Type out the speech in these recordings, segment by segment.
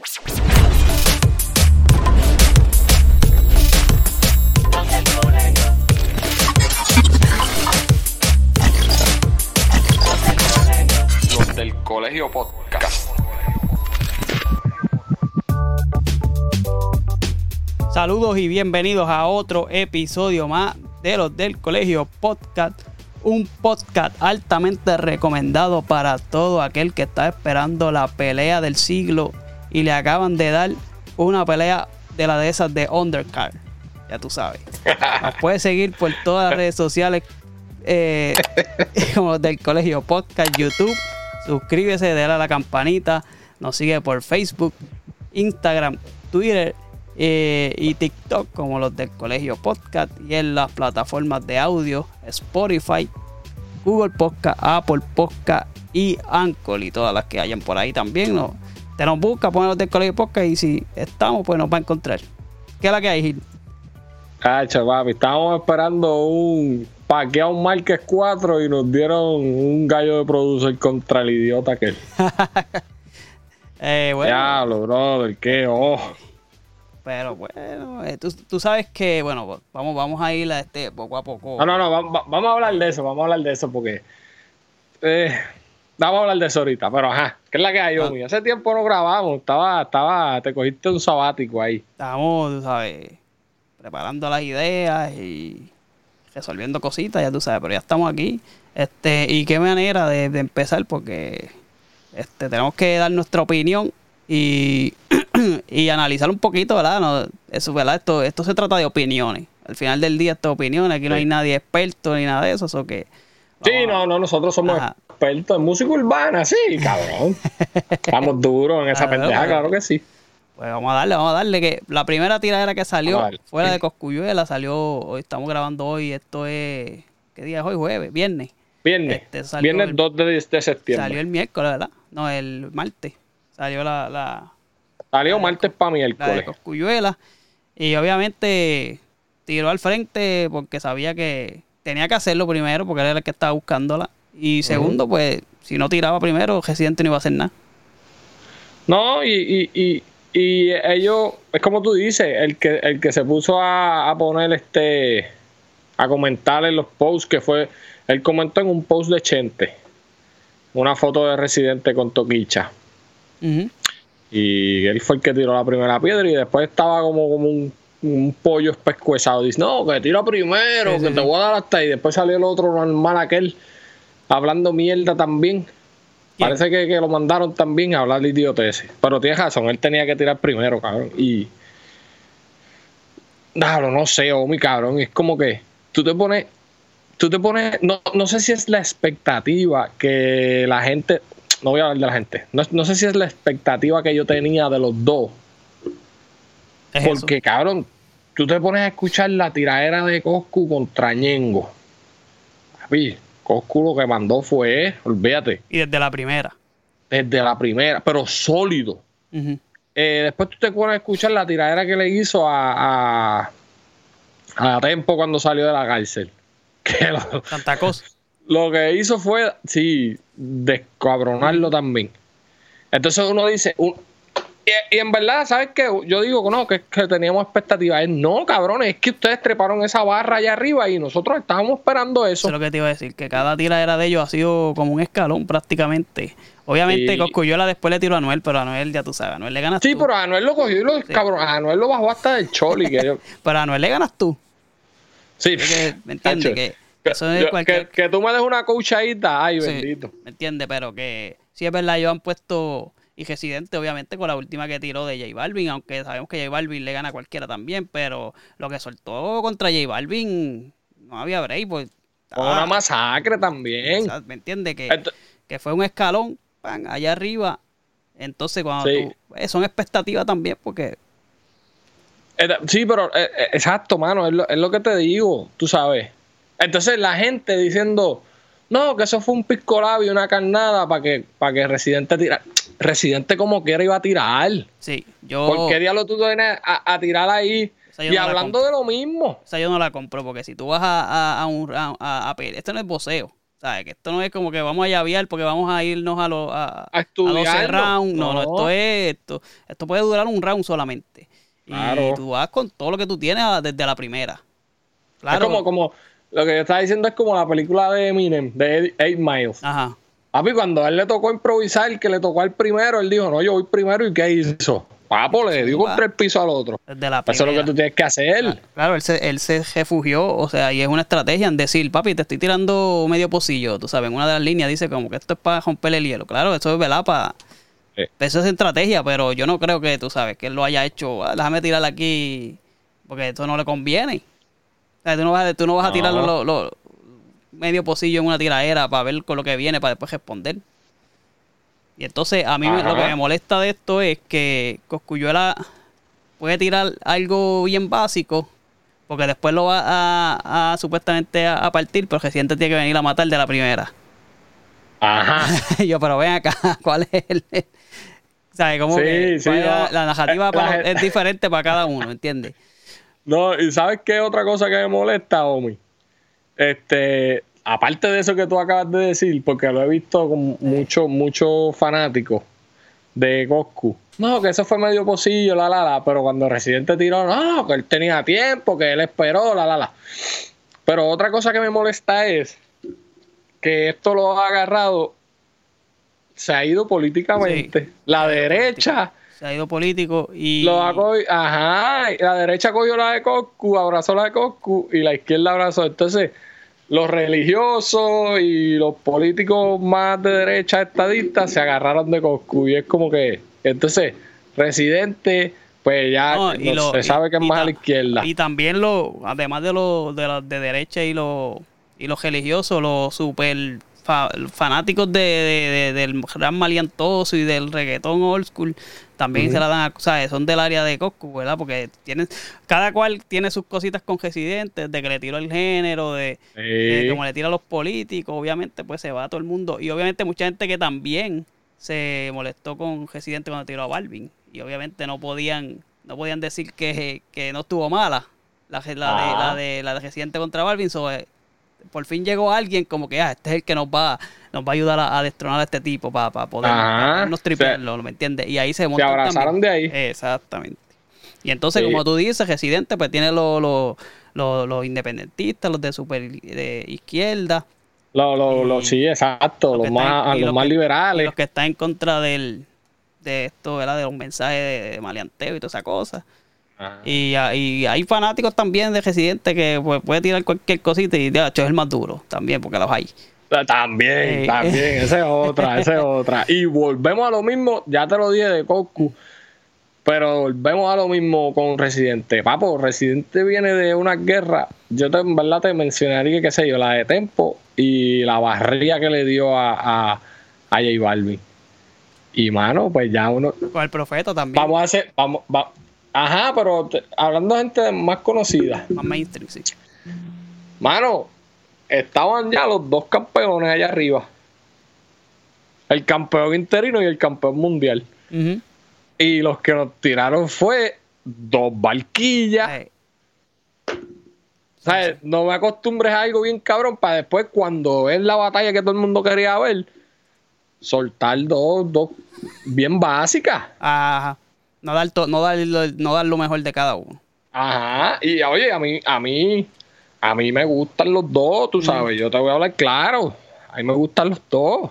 Los del Colegio Podcast. Saludos y bienvenidos a otro episodio más de los del Colegio Podcast. Un podcast altamente recomendado para todo aquel que está esperando la pelea del siglo y le acaban de dar una pelea de la de esas de Undercard. Ya tú sabes. Nos puedes seguir por todas las redes sociales eh, como del Colegio Podcast, YouTube. Suscríbese, dale a la campanita. Nos sigue por Facebook, Instagram, Twitter eh, y TikTok como los del Colegio Podcast y en las plataformas de audio Spotify, Google Podcast, Apple Podcast y Anchor y todas las que hayan por ahí también. ¿no? Te nos busca, pon los del Colegio Podcast y si estamos, pues nos va a encontrar. ¿Qué es la que hay, Gil? Cacha, papi, estábamos esperando un paqueado Marques 4 y nos dieron un gallo de producer contra el idiota que Eh, bueno, Diablo, brother, qué oh. pero bueno, eh, tú, tú sabes que, bueno, vamos, vamos a ir a este poco a poco. No, no, no, va- va- vamos a hablar de eso, vamos a hablar de eso porque. Eh, vamos a hablar de eso ahorita, pero ajá, ¿qué es la que hay, Ah. Omi? Hace tiempo no grabamos, estaba, estaba, te cogiste un sabático ahí. Estamos, tú sabes, preparando las ideas y resolviendo cositas, ya tú sabes, pero ya estamos aquí. Este, y qué manera de, de empezar, porque este, tenemos que dar nuestra opinión y, y analizar un poquito, ¿verdad? No, eso, ¿verdad? Esto, esto se trata de opiniones. Al final del día, esto es opiniones. Aquí no hay nadie experto ni nada de eso, eso que. Sí, no, no, nosotros somos Ajá. expertos en música urbana, sí, cabrón. Estamos duros en esa Claro, pendeja, claro que sí. Pues vamos a darle, vamos a darle que la primera tiradera que salió fuera de Coscuyuela salió, hoy estamos grabando hoy, esto es, ¿qué día es hoy? Jueves, viernes. Viernes, Este salió viernes el- 2 de, de septiembre. Salió el miércoles, ¿verdad? No, el martes. Salió la, la, Salió martes para la de miércoles. Coscuyuela. Y obviamente tiró al frente porque sabía que tenía que hacerlo primero porque él era el que estaba buscándola. Y segundo, pues, si no tiraba primero, Residente no iba a hacer nada. No, y, y, y, y ellos, es como tú dices, el que, el que se puso a, a poner este, a comentar en los posts, que fue, él comentó en un post de Chente, una foto de Residente con Toquicha. Y él fue el que tiró la primera piedra y después estaba como, como un, un pollo espescuezado. Dice, no, que tira primero, Sí, que sí, te sí. voy a dar hasta ahí. Después salió el otro normal aquel hablando mierda también. ¿Quién? Parece que, que lo mandaron también a hablar de idioteces. Pero tienes razón, él tenía que tirar primero, cabrón. Y... Claro, no sé, oh, mi cabrón. Es como que tú te pones... Tú te pones... No, no sé si es la expectativa que la gente... No voy a hablar de la gente. No, no sé si es la expectativa que yo tenía de los dos. Es eso. Porque, cabrón, tú te pones a escuchar la tiradera de Coscu contra Ñengo. Papi, Coscu lo que mandó fue, olvídate, Y desde la primera. desde la primera, pero sólido. Eh, después tú te pones a escuchar la tiradera que le hizo a, a, a Tempo cuando salió de la cárcel. Que lo, Tanta cosa. lo que hizo fue, sí, descabronarlo también. Entonces uno dice, un- y, y en verdad, ¿sabes qué? Yo digo que no, que, que teníamos expectativas. No, cabrones, es que ustedes treparon esa barra allá arriba y nosotros estábamos esperando Eso eso. es lo que te iba a decir, que cada tiradera de ellos ha sido como un escalón prácticamente. Obviamente Sí. Coscuyola después le tiró a Anuel, pero a Anuel ya tú sabes, a Anuel le ganas Sí, tú. pero a Anuel lo cogió y lo, cabrón, a Anuel lo bajó hasta del choli. Que yo- Pero a Anuel le ganas tú. sí, que- ¿me entiendes? Que- que, eso es yo- cualquier- que- que tú me des una coachadita, ay, Sí, bendito. ¿Me entiendes? Pero que sí es verdad, ellos han puesto y Residente, obviamente, con la última que tiró de J Balvin, aunque sabemos que J Balvin le gana a cualquiera también, pero lo que soltó contra J Balvin no había break, pues. Fue ah, una masacre también. o sea, ¿Me entiendes? Que, que fue un escalón, pan, allá arriba. Entonces, cuando Sí. tú. eh, son expectativas también, porque. Sí, pero eh, eh, exacto, mano, es lo, es lo que te digo, tú sabes. Entonces la gente diciendo, no, que eso fue un pisco labio y una carnada para que, para que Residente tira. Residente como quiera iba a tirar. Sí, yo. ¿Por qué diablo tú vienes a, a tirar ahí? Y no hablando de lo mismo. Esa yo no la compro, porque si tú vas a, a, a un. A, esto no es voceo. ¿Sabes? Que esto no es como que vamos a llavear porque vamos a irnos a, los a, A estudiarlo. 12 rounds. No, no, No. esto es esto. Esto puede durar un round solamente. Y Claro. tú vas con todo lo que tú tienes a- desde la primera. Es Claro. como, como, lo que yo estaba diciendo es como la película de Eminem, de 8 Miles. Ajá. Papi, cuando a él le tocó improvisar, que le tocó al primero, él dijo, no, yo voy primero, ¿y qué hizo? Papo, le dio contra el piso al otro. La Eso es lo que tú tienes que hacer. Claro, él se, él se refugió, o sea, y es una estrategia en decir, papi, te estoy tirando medio pocillo, tú sabes, en una de las líneas dice como que esto es para romper el hielo. Claro, eso es verdad, para... Sí. Eso es estrategia, pero yo no creo que, tú sabes, que él lo haya hecho, "Ah, déjame tirarla aquí, porque esto no le conviene. O sea, tú no vas, a- tú no vas a tirar lo- medio pocillo en una tiradera para ver con lo que viene, para después responder. Y entonces, a mí lo que me molesta de esto es que Coscuyuela puede tirar algo bien básico, porque después lo va a, a- supuestamente a, a partir, pero Residente tiene que venir a matar de la primera. Ajá. yo, pero ven acá, ¿cuál es el...? ¿Sabes? Como Sí, que sí, cuál es la, narrativa para la es diferente para cada uno, ¿entiendes? No, y ¿sabes qué otra cosa que me molesta, Omi? Este, aparte de eso que tú acabas de decir, porque lo he visto con muchos, muchos fanáticos de Goku. No, que eso fue medio pocillo, la la la, pero cuando Residente tiró, no, que él tenía tiempo, que él esperó, la la la. Pero otra cosa que me molesta es que esto lo ha agarrado, se ha ido políticamente. Sí. La derecha Se ha ido político y... lo ha ajá, la derecha cogió la de Coscu, abrazó la de Coscu y la izquierda abrazó. Entonces, los religiosos y los políticos más de derecha estadistas se agarraron de Coscu y es como que, entonces, residente, pues ya No, no lo- se sabe que es más a la izquierda. Y también lo, además de los de, los de derecha y los y los religiosos, los super fa- fanáticos de, de- de- del gran maliantoso y del reggaetón old school, también se la dan, a- o sea, son del área de Coscu, ¿verdad? Porque tienen, cada cual tiene sus cositas con residentes, de que le tiró el género, de, de Sí. como le tira a los políticos, obviamente, pues se va a todo el mundo. Y obviamente mucha gente que también se molestó con Residente cuando tiró a Balvin. Y obviamente no podían, no podían decir que, que no estuvo mala la, la, de, Ah. la de la de Residente contra Balvin. So, eh, por fin llegó alguien como que ah, este es el que nos va, nos va a ayudar a, a destronar a este tipo para poder Ajá. para podernos tripearlo, ¿me entiendes? Y ahí se montan abrazaron también. de ahí. Exactamente. Y entonces, Sí. como tú dices, Residente pues tiene los los- los- los independentistas, los de super de izquierda, Lo, lo, lo- y- sí, exacto, los los más, los los más liberales. los que están en contra del de esto, ¿verdad? De los mensajes de, de maleanteo y toda esa cosa. Y, ah, y hay fanáticos también de Residente que pues, puede tirar cualquier cosita y de hecho es el más duro también, porque los hay. También, Eh. también, esa es otra, esa es otra. Y volvemos a lo mismo, ya te lo dije de Coscu, pero volvemos a lo mismo con Residente. Papo, Residente viene de una guerra, yo te, en verdad te mencionaría, qué sé yo, la de Tempo y la barría que le dio a, a, a J Balvin. Y mano, pues ya uno, Con el profeta también. vamos a hacer, vamos, va- ajá, pero te- hablando de gente más conocida. Más mainstream, sí. Mano, estaban ya los dos campeones allá arriba. El campeón interino y el campeón mundial. Y los que nos tiraron fue dos barquillas. Eh, ¿Sabes? No me acostumbres a algo bien cabrón para después, cuando es la batalla que todo el mundo quería ver, soltar dos, dos bien básicas. ajá. No dar, to- no, dar, lo- no dar lo mejor de cada uno. Ajá. Y oye, a mí, a mí, a mí me gustan los dos, tú sabes. Yo te voy a hablar claro. A mí me gustan los dos.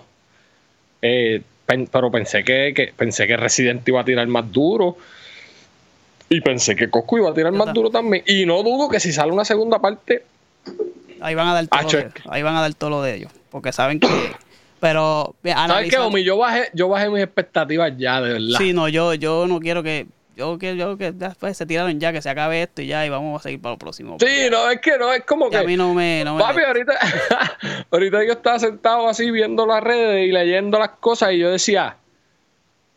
Eh, pen- pero pensé que, que- pensé que Resident iba a tirar más duro. Y pensé que Coscu iba a tirar más duro también. Y no dudo que si sale una segunda parte, Ahí van a dar todo, lo de, ahí van a dar todo lo de ellos. Porque saben que. Pero, ¿sabes qué, Omi? Yo bajé, yo bajé mis expectativas ya, de verdad. Sí, no, yo, yo no quiero que. Yo quiero yo que después se tiraron ya, que se acabe esto y ya, y vamos a seguir para lo próximo. Sí, no, es que no, es como Y a que. mí no me. No me Papi, ahorita, ahorita yo estaba sentado así viendo las redes y leyendo las cosas y yo decía,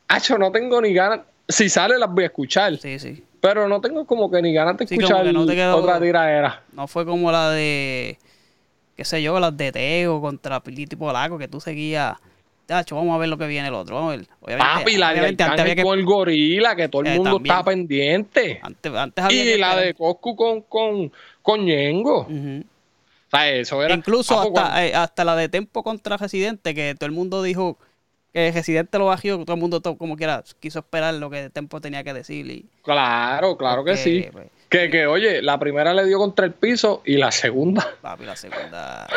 Acho, no tengo ni ganas. Si sale las voy a escuchar. sí, sí. Pero no tengo como que ni ganas de escuchar no te quedó- otra tiradera. No fue como la de. Qué sé yo, las de Teo contra Pilito y Polaco, que tú seguías. Tacho, vamos a ver lo que viene el otro. Vamos a ver. Obviamente, Papi, la de antes había que. con el gorila, que todo el Eh, mundo también. estaba pendiente. Antes, antes había Y que la de Coscu con, con, con Ñengo. Ujú. sea, eso era. Incluso hasta, eh, hasta la de Tempo contra Residente, que todo el mundo dijo que Residente lo bajó, todo el mundo to- como quiera quiso esperar lo que Tempo tenía que decir. Y, Claro, claro que sí. pues, Que, que, oye, la primera le dio contra el piso y la segunda, papi, la segunda.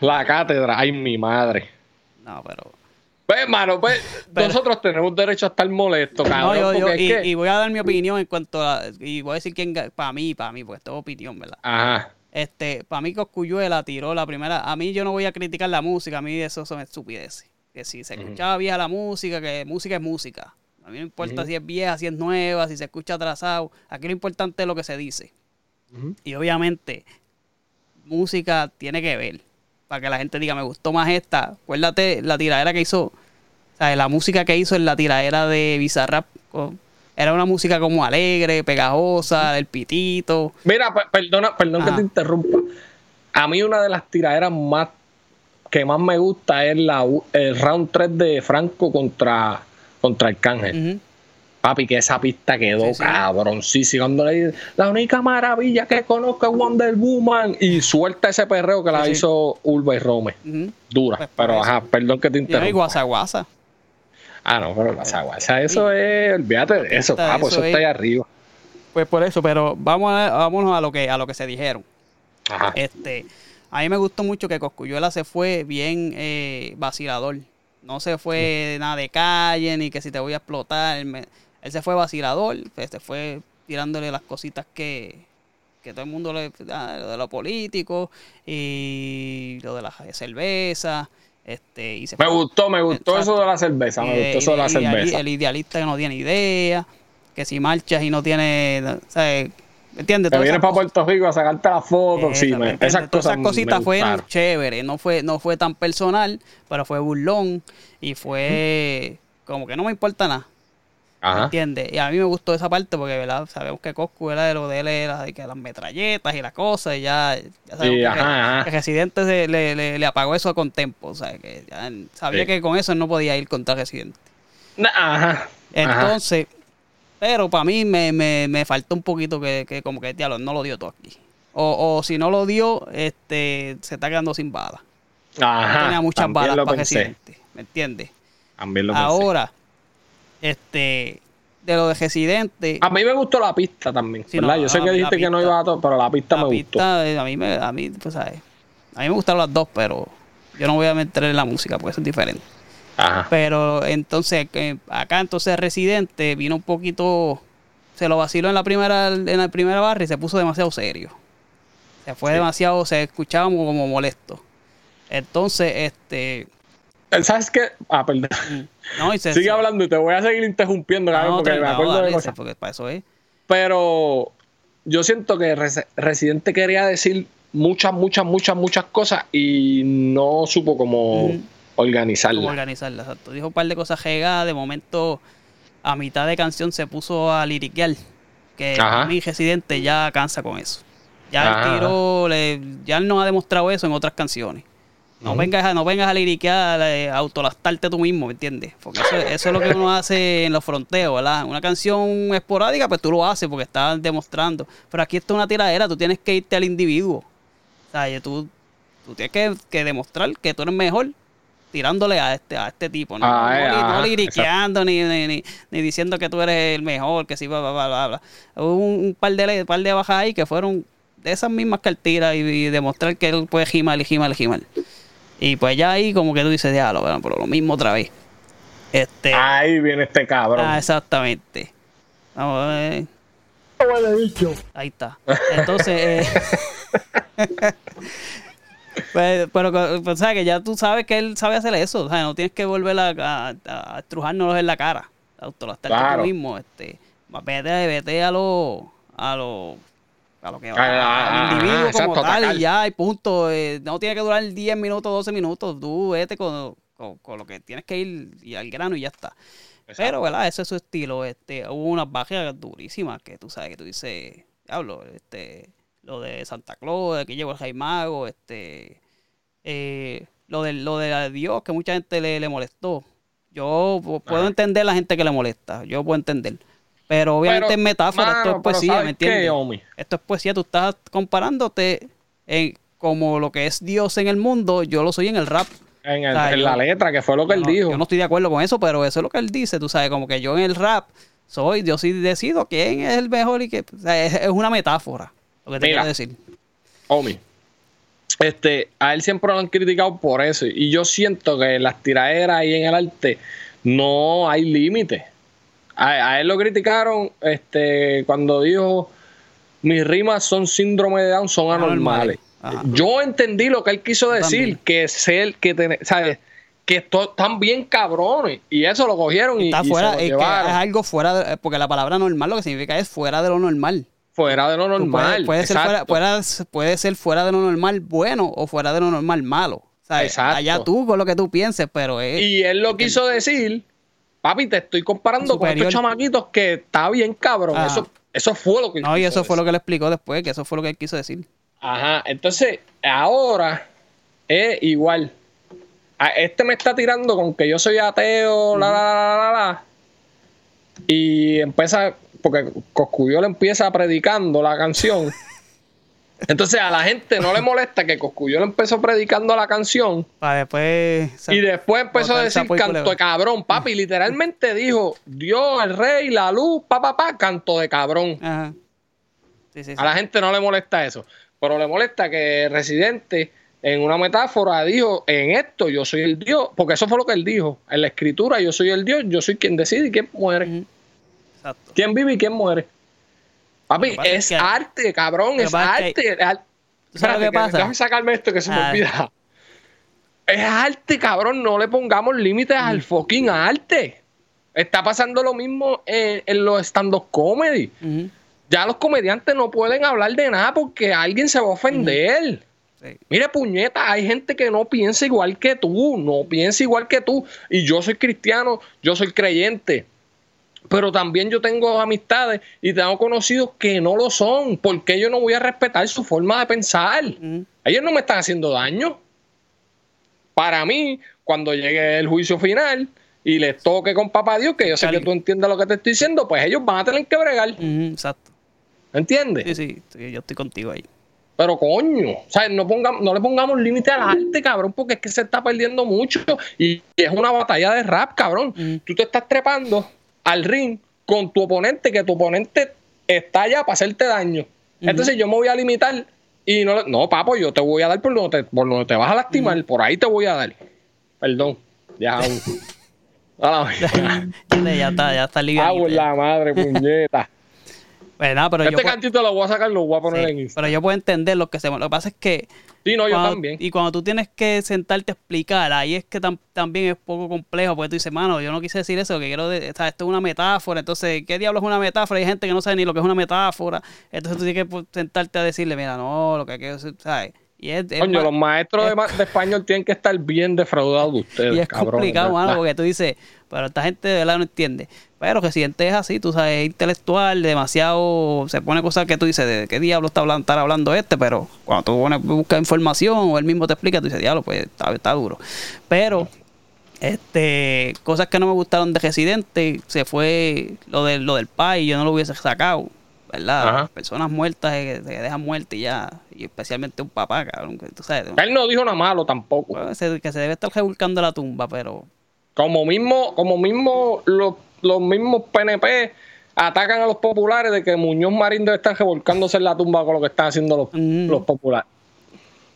la cátedra. Ay, mi madre. No, pero. Pues, mano, pues Pero- nosotros tenemos derecho a estar molestos, No, cabrón. yo, yo- porque y, que- voy a dar mi opinión en cuanto a. Y voy a decir quién. Para mí, para mí, pues es opinión, ¿verdad? Ajá. Este, para mí Coscuyuela tiró la primera. A mí yo no voy a criticar la música, a mí eso son estupideces. Que si se escuchaba vieja la música, que música es música. A mí no importa si es vieja, si es nueva, si se escucha atrasado. Aquí lo importante es lo que se dice. Y obviamente, música tiene que ver. Para que la gente diga, me gustó más esta. Acuérdate la tiradera que hizo. O sea, la música que hizo en la tiradera de Bizarrap. con- Era una música como alegre, pegajosa, del pitito. Mira, pe- perdona, perdón que te interrumpa. A mí una de las tiraderas más que más me gusta es la, el round 3 de Franco contra, contra Arcángel. Ujú. Papi, que esa pista quedó Sí, sí. cabroncísima. Cuando le dice, la única maravilla que conozco es Wonder Woman. Y suelta ese perreo que la Sí, hizo Urba y Rome. Dura. Pues pero eso. ajá, perdón que te no, y interrumpa. guasa guasa. Ah, no, pero la guasa, eso es, olvídate de eso, papo, eso eso está es- ahí arriba. Pues por eso, pero vamos a, vámonos a lo que a lo que se dijeron. Ajá. Este, a mí me gustó mucho que Coscuyuela se fue bien eh, vacilador. No se fue nada de calle, ni que si te voy a explotar. Él, me- él se fue vacilador, se fue tirándole las cositas que, que todo el mundo le. ah, lo de lo político y lo de la cerveza. Este, y se Me fue- gustó, me gustó Exacto. eso de la cerveza, me Eh, gustó eso de la cerveza. El idealista que no tiene idea, que si marchas y no tiene, o sea, ¿me entiendes? Te vienes para Puerto Rico a sacarte la foto, cosas- sí, Esa, ¿me me- entiendes? esas cosas esas cositas fueron chéveres, no fue, no fue tan personal, pero fue burlón y fue como que no me importa nada. ¿Me Ajá. entiendes? Y a mí me gustó esa parte porque, ¿verdad? Sabemos que Coscu era de lo de él, era de que las metralletas y las cosas, y ya, ya sabemos Sí, que, ajá, ajá. que Residente se- le, le- le apagó eso con Tempo, o sea, que ya sabía Sí. que con eso él no podía ir contra Residente. Ajá. Entonces, pero para mí me, me, me faltó un poquito que, que como que diablo, no lo dio todo aquí. O, o si no lo dio, este se está quedando sin balas. Ajá. Tenía muchas balas para Residente, ¿me entiendes? También lo pensé. Ahora, este, de lo de Residente, A mí me gustó la pista también, Sí, ¿verdad? no, Yo sé que dijiste que no iba a todo, pero la pista la me gustó. pista, eh, a mí me, a mí, pues, ¿sabes? A mí me gustaron las dos, pero yo no voy a meter en la música porque eso es diferente. Ajá. Pero entonces, eh, acá entonces Residente vino un poquito, se lo vaciló en la primera, en la primera barra y se puso demasiado serio. Se fue Sí. demasiado, se escuchaba como, como molesto. Entonces, este, ¿Sabes qué? Ah, perdón. no, se, Sigue hablando y te voy a seguir interrumpiendo, no, porque me acuerdo de dale, cosas. porque para eso es. Pero yo siento que Resi- Residente quería decir muchas, muchas, muchas, muchas cosas y no supo cómo. Organizarla. cómo organizarla. exacto. Dijo un par de cosas regadas. De momento, a mitad de canción se puso a liriquear. Que Ajá. mi residente ya cansa con eso. Ya el tiro, le- ya él nos ha demostrado eso en otras canciones. No, vengas, a- no vengas a liriquear, eh, a autolastarte tú mismo, ¿me entiendes? Porque eso, eso es lo que uno hace en los fronteos, ¿verdad? Una canción esporádica, pues tú lo haces porque estás demostrando. Pero aquí esto es una tiradera, tú tienes que irte al individuo. O sea, tú, tú tienes que, que demostrar que tú eres mejor tirándole a este, a este tipo, ¿no? Ah, no, no ajá, liriqueando ni, ni, ni, ni diciendo que tú eres el mejor, que sí, bla, bla, bla, bla, bla. Hubo un, un par de le- par de bajas ahí que fueron de esas mismas que él tira y, y demostrar que él puede gimar y gimar y gimar. Y pues ya ahí como que tú dices, diablo, bueno, pero lo mismo otra vez. Este, Ahí viene este cabrón. ah, exactamente. Vamos a ver. Ahí está. Entonces, eh, pues, pero pues, sabes que ya tú sabes que él sabe hacer eso. O sea, no tienes que volver a, a, a estrujárnoslos en la cara. Autolastarte Claro. tú mismo. Este, vete, vete a lo, a lo, a lo que Ah, ah, al individuo ah, exacto, como tal atacar. y ya, y punto. Eh, no tiene que durar 10 minutos, 12 minutos. Tú vete con, con, con lo que tienes que ir y al grano y ya está. Pero, ¿verdad? Ese es su estilo. Este, hubo unas bajas durísimas que tú sabes que tú dices, diablo, este, lo de Santa Claus, aquí llegó el Jaimago, este, eh, lo de, lo de Dios, que mucha gente le, le molestó. Yo pu- puedo entender la gente que le molesta, yo puedo entender. Pero obviamente Pero, es metáfora, esto es poesía, ¿sabes ¿me entiendes? qué, Omi? Esto es poesía, tú estás comparándote en- como lo que es Dios en el mundo, yo lo soy en el rap. En, el- O sea, en yo- la letra, que fue lo que él dijo. Yo no estoy de acuerdo con eso, pero eso es lo que él dice, tú sabes, como que yo en el rap soy, yo sí decido quién es el mejor y que, o sea, es, es una metáfora, lo que te Mira. quiero decir. Homie, este, a él siempre lo han criticado por eso. Y yo siento que las tiraderas y en el arte no hay límite. A, a él lo criticaron este, cuando dijo: Mis rimas son síndrome de Down, son anormales. Ajá. Yo entendí lo que él quiso decir: que ser, que tener, ¿sabes? Que esto- están bien cabrones. Y eso lo cogieron y, Está y fuera, se lo es, que es algo fuera, de- porque la palabra normal lo que significa es fuera de lo normal. Fuera de lo normal. puede, puede ser fuera, exacto. puede- ser fuera de lo normal bueno o fuera de lo normal malo. O sea, Exacto. allá tú con lo que tú pienses, pero es, Y él lo quiso decir, papi, te estoy comparando con estos chamaquitos que está bien cabrón. Ajá. Eso, eso fue lo que él no, y eso fue lo que le explicó después, que eso fue lo que él quiso decir. Ajá, entonces ahora es igual. A este me está tirando con que yo soy ateo, la, la, la, la, la. Y empieza, porque Coscuyol empieza predicando la canción. Entonces a la gente no le molesta que Coscuyol empezó predicando la canción Para después. Y después empezó a decir canto de cabrón, papi. Literalmente dijo Dios, el rey, la luz, pa, pa, pa, canto de cabrón. Ajá. Sí, sí, sí. A la gente no le molesta eso. Pero le molesta que Residente, en una metáfora, dijo: En esto yo soy el Dios. Porque eso fue lo que él dijo. En la escritura, yo soy el Dios, yo soy quien decide y quién muere. Exacto. Quién vive y quién muere. Papi, es que- arte, cabrón, es arte. que- es ar- ¿Tú sabes lo que Espérate? Déjame sacarme esto que se me Ah. olvida. Es arte, cabrón. No le pongamos límites Mm. al fucking arte. Está pasando lo mismo en, en los stand-up comedy. Ujú. Ya los comediantes no pueden hablar de nada porque alguien se va a ofender. Sí. Mire, puñeta, hay gente que no piensa igual que tú, no piensa igual que tú. Y yo soy cristiano, yo soy creyente. Pero también yo tengo amistades y tengo conocidos que no lo son. porque yo no voy a respetar su forma de pensar? Ujú. Ellos no me están haciendo daño. Para mí, cuando llegue el juicio final y les toque con papá Dios, que yo sé que tú entiendes lo que te estoy diciendo, pues ellos van a tener que bregar. Ujú, Exacto. ¿Entiendes? Sí, sí, yo estoy contigo ahí. Pero coño, o sea, no, pongamos, no le pongamos límite al arte, cabrón, porque es que se está perdiendo mucho. Y es una batalla de rap, cabrón. Ujú. Tú te estás trepando al ring con tu oponente, que tu oponente está allá para hacerte daño. Entonces yo me voy a limitar y no, no, papo, yo te voy a dar por donde te, por donde te vas a lastimar, por ahí te voy a dar. Perdón, ya. Ya está, ya está Ah, ya. la madre, puñeta. Nada, pero yo Este puedo- cantito lo voy a sacar, lo voy a poner sí, en Instagram. pero yo puedo entender lo que se Lo que pasa es que Sí, no, yo cuando- también. Y cuando tú tienes que sentarte a explicar, ahí es que tam- también es poco complejo, porque tú dices, mano, yo no quise decir eso, que quiero, de- o sea, esto es una metáfora, entonces, ¿qué diablos es una metáfora? Hay gente que no sabe ni lo que es una metáfora, entonces tú tienes que pues, sentarte a decirle, mira, no, lo que hay que decir, ¿sabes? Y es, es Coño, los maestros de, es- ma- de español tienen que estar bien defraudados de ustedes. y es cabrones, complicado, mano, porque tú dices, pero esta gente de verdad no entiende. Pero Residente es así, tú sabes, es intelectual, demasiado, se pone cosas que tú dices, ¿de qué diablo está hablando, estar hablando este? Pero cuando tú pones, buscas información o él mismo te explica, tú dices, diablo, pues está, está duro. Pero, este, cosas que no me gustaron de Residente, se fue lo, de, lo del país, yo no lo hubiese sacado, ¿verdad? Ajá. Personas muertas que se dejan muertas y ya, y especialmente un papá, cabrón, que tú sabes, Él no dijo nada malo tampoco. pues, que se debe estar rebuscando la tumba, pero... Como mismo, como mismo los, los mismos PNP atacan a los populares de que Muñoz Marín debe estar revolcándose en la tumba con lo que están haciendo los, Mm. los populares.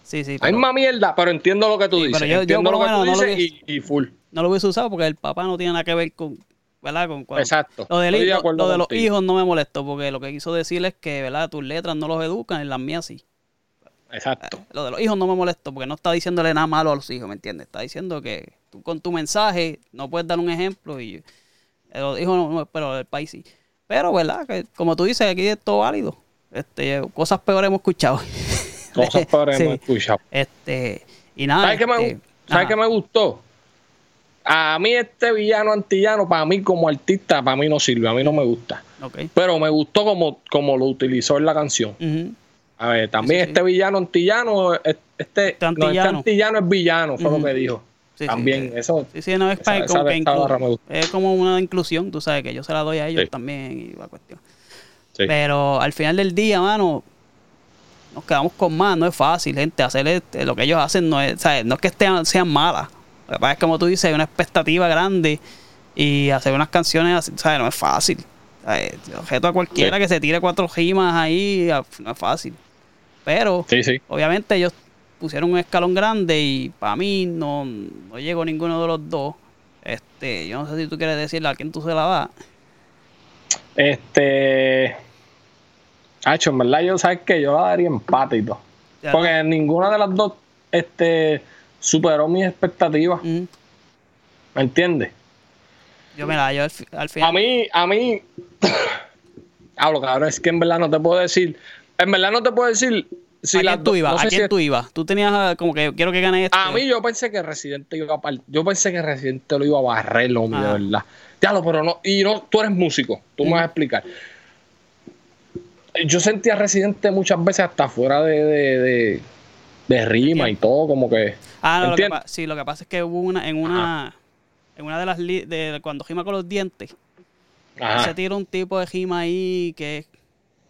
Sí, sí. Hay pero- más mierda, pero entiendo lo que tú Sí, dices. pero yo- entiendo lo que tú lo dices y, y full. no lo hubiese usado porque el papá no tiene nada que ver con, ¿verdad? Con, con- Exacto. Lo, del Estoy de hijo- lo de los hijos no me molestó porque lo que quiso decir es que, ¿verdad? Tus letras no los educan, en las mías sí. Exacto. Lo de los hijos no me molestó porque no está diciéndole nada malo a los hijos, ¿me entiendes? Está diciendo que con tu mensaje no puedes dar un ejemplo y eh, los hijos no, no, pero el país sí. Pero, ¿verdad? Que como tú dices, aquí es todo válido. Este, cosas peores hemos escuchado. Cosas peores Sí. hemos escuchado. Este, y nada. ¿Sabes qué me, este, gu- ¿sabes ajá. qué me gustó? A mí este villano antillano, para mí como artista, para mí no sirve, a mí no me gusta. Pero me gustó como, como lo utilizó en la canción. A ver, también Sí, sí, este villano antillano, es- este, Este no, este antillano. antillano es villano, fue lo que dijo. Sí, sí, también, que- eso. Sí, sí, no es, para, esa- que inclu- es como una inclusión, tú sabes que yo se la doy a ellos Sí. también y la cuestión. Sí. Pero al final del día, mano, nos quedamos con más, no es fácil, gente, hacer este- lo que ellos hacen no es, ¿sabes? no es que estén, sean malas. Lo que pasa es como tú dices, hay una expectativa grande y hacer unas canciones así, ¿sabes? No es fácil. ¿sabes? Yo Objeto a cualquiera Sí. que se tire cuatro rimas ahí, a- no es fácil. Pero, Sí, sí. obviamente, ellos pusieron un escalón grande y para mí no, no llegó ninguno de los dos. Este, yo no sé si tú quieres decirle a quién tú se la das. Este. Hacho, en verdad, yo sabes que yo la daría empate y todo. Ya, Porque ninguna de las dos este, superó mis expectativas. Mm. ¿Me entiendes? Yo, mira, yo al, fi- al final. A mí, a mí. Hablo, cabrón, es que en verdad no te puedo decir. En verdad no te puedo decir. ¿A quién tú ibas? no ¿A quién si- tú ibas? Tú tenías ah, como que quiero que gane este. A mí yo pensé que Residente iba a par- Yo pensé que Residente lo iba a barrer, lo mío, Ah. de verdad. Diablo, pero no. Y no, tú eres músico, tú me vas a explicar. Yo sentía a Residente muchas veces hasta fuera de, de, de, de rima y todo, como que. Ah, no, lo que, sí, lo que pasa es que hubo una, en una, en una de las de cuando gima con los dientes, Ajá. se tira un tipo de gima ahí que es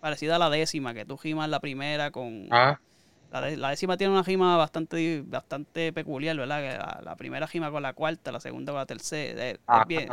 parecida a la décima, que tú gimas la primera con Ajá. la, de- la décima tiene una gima bastante bastante peculiar, ¿verdad? Que la, la primera gima con la cuarta, la segunda con la tercera, es Ajá. bien.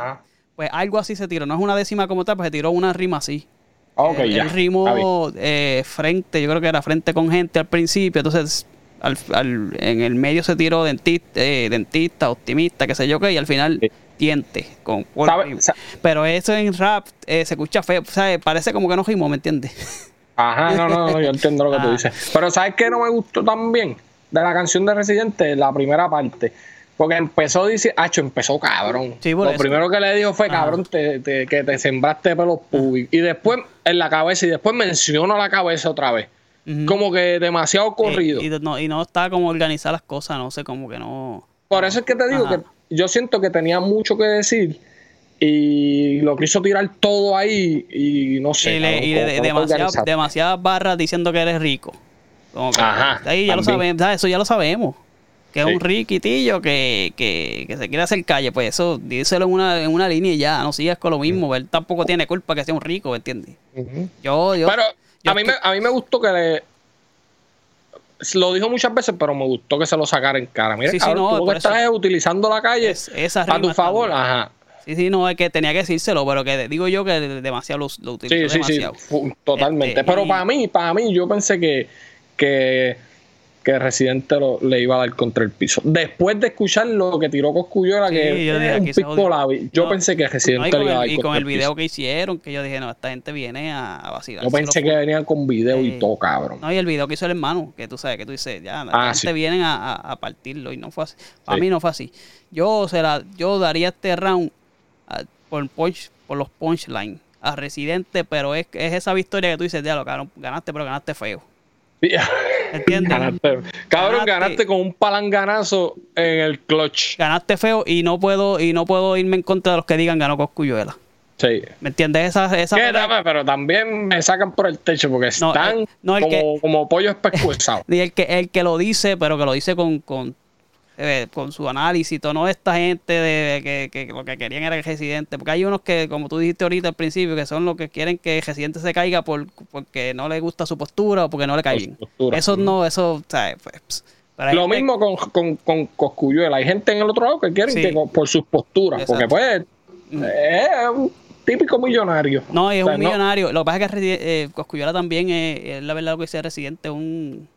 Pues algo así se tiró, no es una décima como tal, pues se tiró una rima así. Ok, él, ya. Está rimó eh, frente, yo creo que era frente con gente al principio, entonces al, al- en el medio se tiró dentista, eh, dentista, optimista, qué sé yo qué, y al final Sí. Diente. Con, por- ¿Sabe- sa- pero eso en rap eh, se escucha feo, ¿sabes? Parece como que no rimó, ¿me entiendes? Ajá, no, no, no, yo entiendo lo que tú Ah. dices. Pero ¿sabes qué no me gustó también de la canción de Residente? La primera parte. Porque empezó, dice, Hacho, empezó cabrón. Sí, Lo eso. primero que le dijo fue, cabrón, te, te- que te sembraste pelos públicos. Y después en la cabeza, y después menciona la cabeza otra vez. Como que demasiado corrido. Eh, y, no, y no está como organizar las cosas, no sé, como que no. Por eso es que te digo Ajá. que yo siento que tenía mucho que decir. Y lo quiso tirar todo ahí. Y no sé. y le- y de- demasiadas barras diciendo que eres rico. Como que- Ajá, ahí ya lo sabemos, ¿sabes? eso ya lo sabemos. Que es un riquitillo que, que, que se quiere hacer calle. Pues eso, díselo en una, en una línea y ya, no sigas con lo mismo. Él tampoco tiene culpa que sea un rico, ¿me entiendes? Yo, yo, Pero yo a mí, me, a mí me gustó que le. Lo dijo muchas veces, pero me gustó que se lo sacara en cara. Mira, Sí, sí, no, tú que estás utilizando la calle es- esa a tu favor. Ajá. Sí, sí, no, es que tenía que decírselo, pero que digo yo que demasiado lo, lo utilizó Sí, sí, sí. demasiado. fu- Totalmente. Este, pero y- para mí, para mí, yo pensé que, que, que Residente lo- le iba a dar contra el piso. Después de escuchar lo que tiró Coscuyola, Sí, que yo dije, un labi, yo No, pensé que No, Residente y le iba a dar el, y con el el video piso. que hicieron, que yo dije, no, esta gente viene a, a vacilar. Yo pensé que venían con video y todo, cabrón. No, y el video que hizo el hermano, que tú sabes, que tú dices, ya, la Ah, gente sí. vienen a, a- a partirlo y no fue así. Para Sí. mí no fue así. Yo se la, yo daría este round a- por, punch, por los punchlines a Residente, pero es, es esa victoria que tú dices, ya lo ganaste, pero ganaste feo. ¿Entiendes? Ganaste. Cabrón, Ganaste. ganaste con un palanganazo en el clutch. Ganaste feo y no puedo, y no puedo irme en contra de los que digan ganó Coscuyuela. Sí. ¿Me entiendes? Esa, esa ¿Qué, pelea- dame? pero también me sacan por el techo porque No, están eh, no, el como, que- como pollos pescuezados. Y el que, el que lo dice, pero que lo dice con, con, eh, con su análisis, no esta gente de, que, que lo que querían era el residente, porque hay unos que, como tú dijiste ahorita al principio, que son los que quieren que el residente se caiga por, porque no le gusta su postura o porque no le cae bien. Eso no, eso, ¿sabes? Pues, hay Lo gente- mismo con, con, con Coscuyuela. Hay gente en el otro lado que quieren Sí. que por sus posturas, Exacto. porque pues es un típico millonario. No, es O sea, un millonario. Lo que pasa es que eh, Cosculluela también es, es la verdad lo que dice Residente, un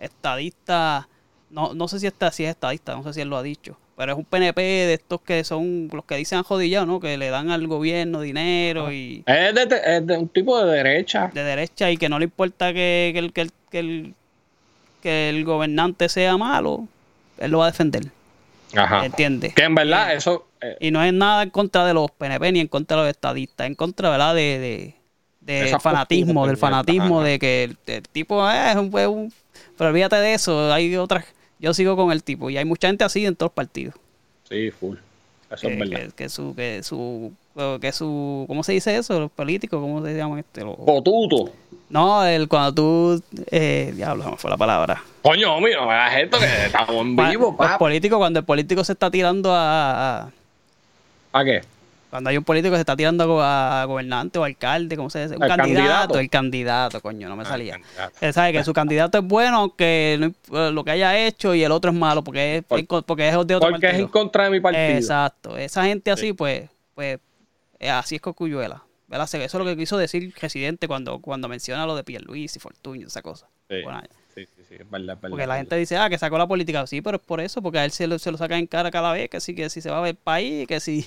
estadista. No, no sé si, está, si es estadista, no sé si él lo ha dicho. Pero es un PNP de estos que son los que dicen jodillado, ¿no? Que le dan al gobierno dinero y Es de, es de un tipo de derecha. de derecha y que no le importa que, que el, que, el, que, el, que el gobernante sea malo, él lo va a defender. Ajá. ¿Entiendes? Que en verdad eso... eh, Y no es nada en contra de los PNP ni en contra de los estadistas, en contra, ¿verdad? De, de, fanatismo, del fanatismo de que el, el tipo eh, es un, es un- Pero olvídate de eso, hay otras... Yo sigo con el tipo y hay mucha gente así en todos los partidos. sí, full. Eso Que, es verdad. que, que su... Que su que su ¿Cómo se dice eso? Los políticos, ¿cómo se llaman? Este? Los- Potuto. no, el, cuando tú... Eh, diablo, se me fue la palabra. Coño, mío, hagas esto que estamos en vivo, los papá. políticos, cuando el político se está tirando a- a ¿A qué? Cuando hay un político que se está tirando a go- a gobernante o alcalde, ¿cómo se dice? Un candidato, candidato. el candidato, coño, no me Ah, salía. Él sabe que su candidato es bueno, aunque imp- lo que haya hecho y el otro es malo porque es, Por- porque es de otro Porque es en contra de mi partido. Exacto. Esa gente así, pues, pues, eh, así es Cocuyuela. Eso es lo que quiso decir Residente cuando, cuando menciona lo de Pierluisi, Fortuño, esa cosa. Sí. Bueno, Sí, sí, sí, es verdad, es verdad, porque la gente dice, ah, que sacó la política. Sí, pero es por eso, porque a él se lo, se lo saca en cara cada vez, que sí, que si se va a ver país, que si,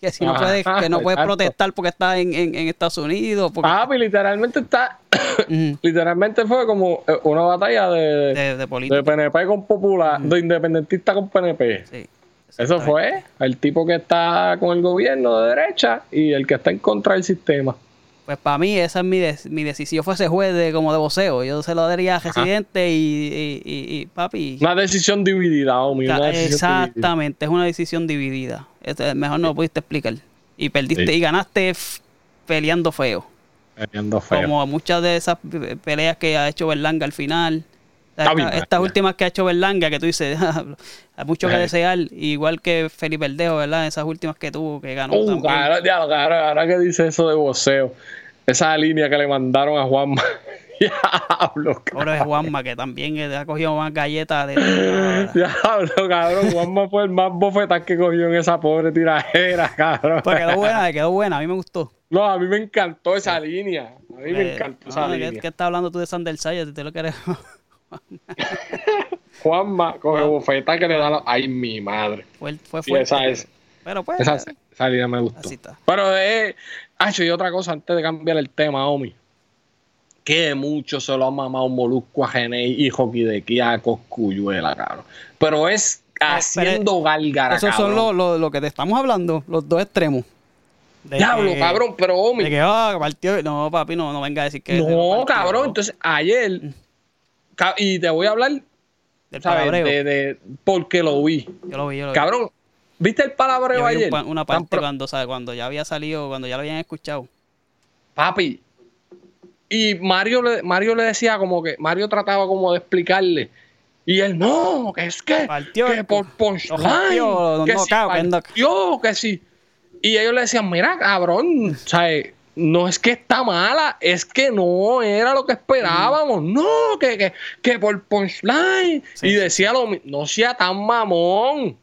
que si no Ajá, puede, que no puede exacto. protestar porque está en, en, en Estados Unidos. Porque, Ah, pues literalmente está. Literalmente fue como eh, una batalla de, de, de, política. de PNP con Popular, de independentista con PNP. Sí, Eso fue el tipo que está con el gobierno de derecha y el que está en contra del sistema. Pues para mí esa es mi, mi decisión. Yo fuese juez de, como de voceo. Yo se lo daría a Residente y, y, y- y, papi. Una decisión dividida. Una dividida. Exactamente, es una decisión dividida. Este, mejor no lo pudiste explicar. Y perdiste Sí. y ganaste peleando feo. Peleando feo. Como muchas de esas pe- peleas que ha hecho Berlanga al final. O sea, Está bien, esta- estas últimas que ha hecho Berlanga, que tú dices, hay mucho que desear, igual que Felipe Verdejo, ¿verdad? Esas últimas que tuvo, que ganó Uh, ya, cabrón, ahora que dice eso de voceo, esa línea que le mandaron a Juanma. Diablo, Pobre Juanma, que también ha cogido más galletas de... Diablo, cabrón. Juanma fue el más bofetán que cogió en esa pobre tiradera, cabrón. Pues quedó buena, quedó buena, a mí me gustó. No, a mí me encantó esa línea. A mí me Eh, encantó esa no, ¿qué- línea. ¿Qué estás hablando tú de Sander Sayas? ¿Te lo quieres? Juanma coge bofeta que le da la... Ay, mi madre. fue, fue fuerte. esa es. Pero pues, Esa, esa línea me gustó. así está. Pero, eh, Hacho, y otra cosa antes de cambiar el tema, Omi. Que mucho se lo ha mamado Molusco a Genei y Jockey de Kia a Coscuyuela, cabrón. Pero es haciendo gálgara, Esos son lo, lo, lo que te estamos hablando, los dos extremos. Diablo, cabrón, pero Omi. De que, ah, partió. No, papi, no, no venga a decir que. no, cabrón. Entonces, ayer. ca- Y te voy a hablar, Del ¿sabes? De, de- porque lo vi. Yo lo vi, yo lo vi. Cabrón, ¿viste el palabreo Yo vi un ayer? una parte cuando, sabe, cuando ya había salido, cuando ya lo habían escuchado. Papi. Y Mario le, Mario le decía como que, Mario trataba como de explicarle. Y él, no, que es que, Partió, que por punchline, que no, si cao, no- partió, que sí. Y ellos le decían, mira, cabrón, ¿sabes? No es que está mala, es que no era lo que esperábamos. No, que, que, que por punchline. Sí, y decía lo mismo, no sea tan mamón.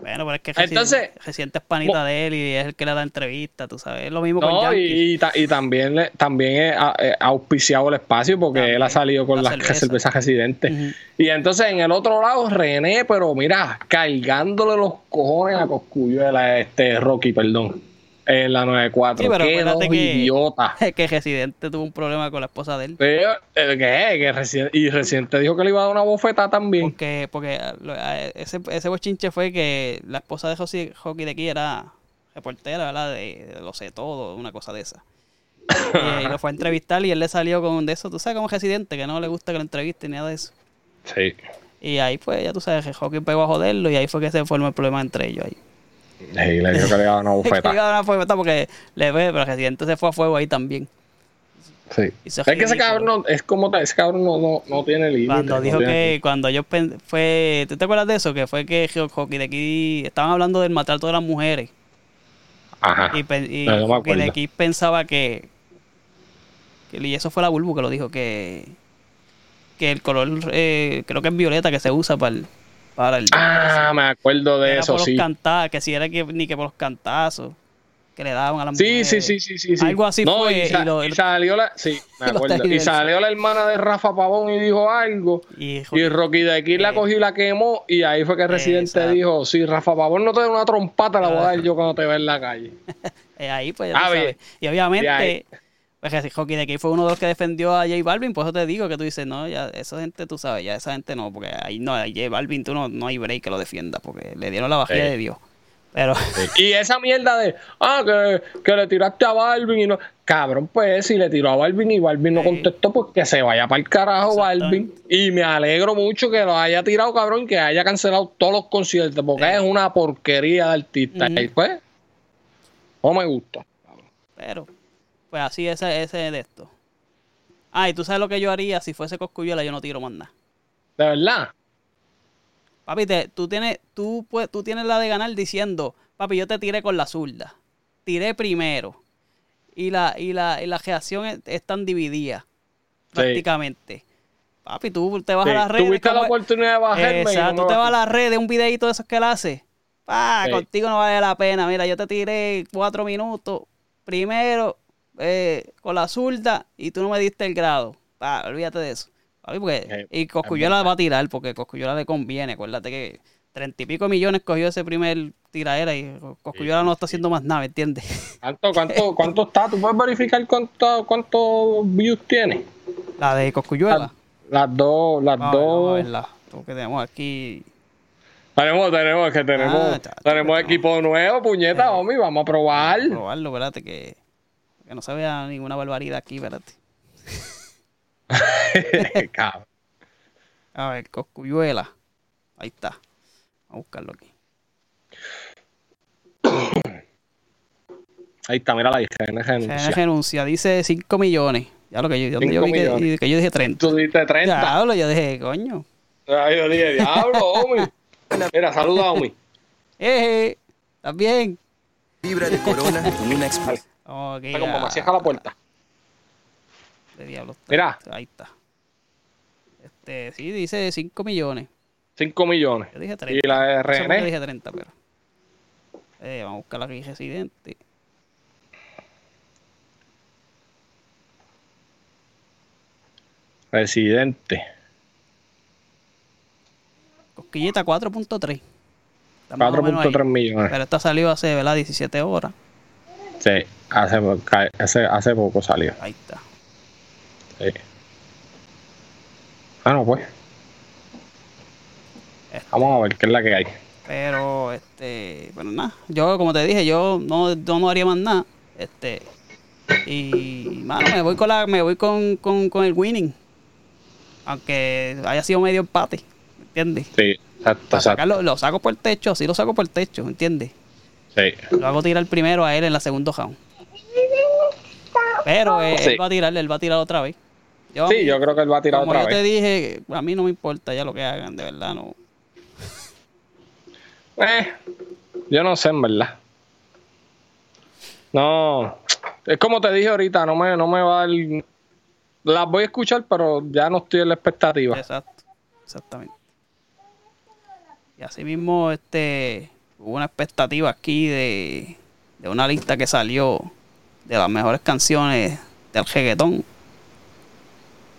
Bueno, pero es que Entonces- reciente es panita de él y es el que le da entrevista, tú sabes. Es lo mismo con No, Yankee. y, y ta- y también, le- también he auspiciado el espacio porque También, él ha salido con la las cerveza. cervezas residentes. Ujú. Y entonces en el otro lado, René, pero mira, cargándole los cojones a Coscuyuela, este Rocky, perdón, en la 94. Sí, pero Qué dos que- idiotas. que Residente tuvo un problema con la esposa de él. Pero, eh, ¿Qué? Que Reci- y Residente dijo que le iba a dar una bofeta también. Porque, porque lo- ah, ese, ese bochinche fue que la esposa de Josi- Hockey de aquí era reportera, ¿verdad? De, de lo sé todo, una cosa de esa. Y, y lo fue a entrevistar y él le salió con de eso, tú sabes, como residente, que no le gusta que lo entrevisten ni nada de eso. Sí. Y ahí pues, ya tú sabes, Hockey pegó a joderlo y ahí fue que se formó el problema entre ellos ahí. Sí, le dijo que le iba a dar una Que bofeta. iba a dar una fuegueta porque le ve, pero el residente se fue a fuego ahí también. Sí. Es que ese cabrón no, es como ese cabrón no, no, no tiene límite. Cuando dijo que, cuando yo fue, ¿tú te acuerdas de eso? Que fue que Hockey de aquí, estaban hablando del maltrato de las mujeres. Ajá. Y, y No, de aquí pensaba que, que- y eso fue la Bulbu que lo dijo, que, que el color, eh, creo que es violeta que se usa para el, para el Ah, me acuerdo de eso, por los sí. cantazos, que si era que, ni que por los cantazos que le daban a las Sí, mujeres. sí, sí, sí, sí, sí. Algo así no, fue, Y, sa- y lo- y salió la, sí, me y los acuerdo. Y televidentes. salió la hermana de Rafa Pavón y dijo algo. Y, Y Rocky de aquí la Eh, cogió y la quemó. Y ahí fue que el residente exacto. dijo: Si Rafa Pavón no te da una trompata, la voy a dar yo cuando te vea en la calle. Eh, ahí pues ya Ah, tú bien. sabes. Y obviamente, pues Hockey de aquí fue uno de los que defendió a J Balvin, por eso te digo que tú dices, no, ya esa gente, tú sabes, ya esa gente no, porque ahí no, a J Balvin tú no, no hay break que lo defienda, porque le dieron la vajilla Sí. de Dios. Pero, Y esa mierda de, ah, que, que le tiraste a Balvin y no. Cabrón, pues si le tiró a Balvin y Balvin no Sí. contestó, pues que se vaya para el carajo. Balvin. Y me alegro mucho que lo haya tirado, cabrón, que haya cancelado todos los conciertos, porque es una porquería de artista. Ujú. Y pues, no me gusta. pero, pues así ese, ese de esto. Ah, y tú sabes lo que yo haría si fuese Coscuyuela, yo no tiro más nada. De verdad. Papi, te- tú, tienes, tú, pues, tú tienes la de ganar diciendo, papi, yo te tiré con la zurda. tiré primero y la, y la, y la reacción es- están divididas prácticamente. Papi, tú te vas Sí, a las redes. Tuviste la como- oportunidad de bajarme. no Exacto, tú te vas a las redes de un videito de esos que él hace. Pa, Sí. contigo no vale la pena. Mira, yo te tiré cuatro minutos primero eh, con la zurda y tú no me diste el grado. Pa, olvídate de eso. Porque- Eh, y Coscuyola va a tirar porque Coscuyola le conviene. Acuérdate que treinta y pico millones cogió ese primer tiradera y Coscuyola no está haciendo más nada, ¿me entiendes? ¿Cuánto, cuánto, cuánto está? ¿Tú puedes verificar cuánto, cuántos views tiene? La de Coscuyola. Las dos, las Vamos a ver, vamos a dos. verla. Porque tenemos aquí. Tenemos, tenemos, que tenemos, Ah, tenemos pero- equipo nuevo, puñeta, homie, vamos a probar. Probarlo, espérate, que, que no se vea ninguna barbaridad aquí, espérate. A ver, Coscuyuela. Ahí está. Vamos a buscarlo aquí. Ahí está, mira la hija, Se renuncia. renuncia, dice 5 millones. Ya lo que yo, yo, vi que, que yo dije 30. Tú diste 30. Diablo, yo dije, coño. Ay, yo dije, diablo, homie. Mira, saluda, homie. Eh, ¿estás bien? Libra de corona con una exp- Ok, Está como me cierra la puerta. De diablo está. Mira. Ahí está. Este, sí, dice 5 millones. 5 millones. Yo dije 30. Y la de No sé René. dije 30, pero. Eh, vamos a buscar aquí residente. Residente. Cosquillita 4.3. Está más o menos ahí. 4.3 millones. Pero esta salió hace, ¿verdad? 17 horas. Sí, hace, hace, hace poco salió. Ahí está. Sí. Bueno, pues. Este, Vamos a ver qué es la que hay. Pero, este, bueno, nada. Yo, como te dije, yo no, yo no haría más nada. Este, y, mano, me voy con la, me voy con, con, con el winning. Aunque haya sido medio empate, ¿me entiendes? Sí, exacto, Para exacto. sacarlo, lo saco por el techo, sí lo saco por el techo, ¿me entiendes? Sí. Lo hago tirar primero a él en la segunda round. Pero eh, Sí. él va a tirar, él va a tirar otra vez. Yo, Sí, yo creo que él va a tirar como otra yo te vez. dije, a mí no me importa ya lo que hagan, de verdad, no. Eh, yo no sé, en verdad. No. Es como te dije ahorita, no me, no me va dar. Las voy a escuchar, pero ya no estoy en la expectativa. Exacto, exactamente. Y así mismo, este, hubo una expectativa aquí de, de una lista que salió de las mejores canciones del reggaetón.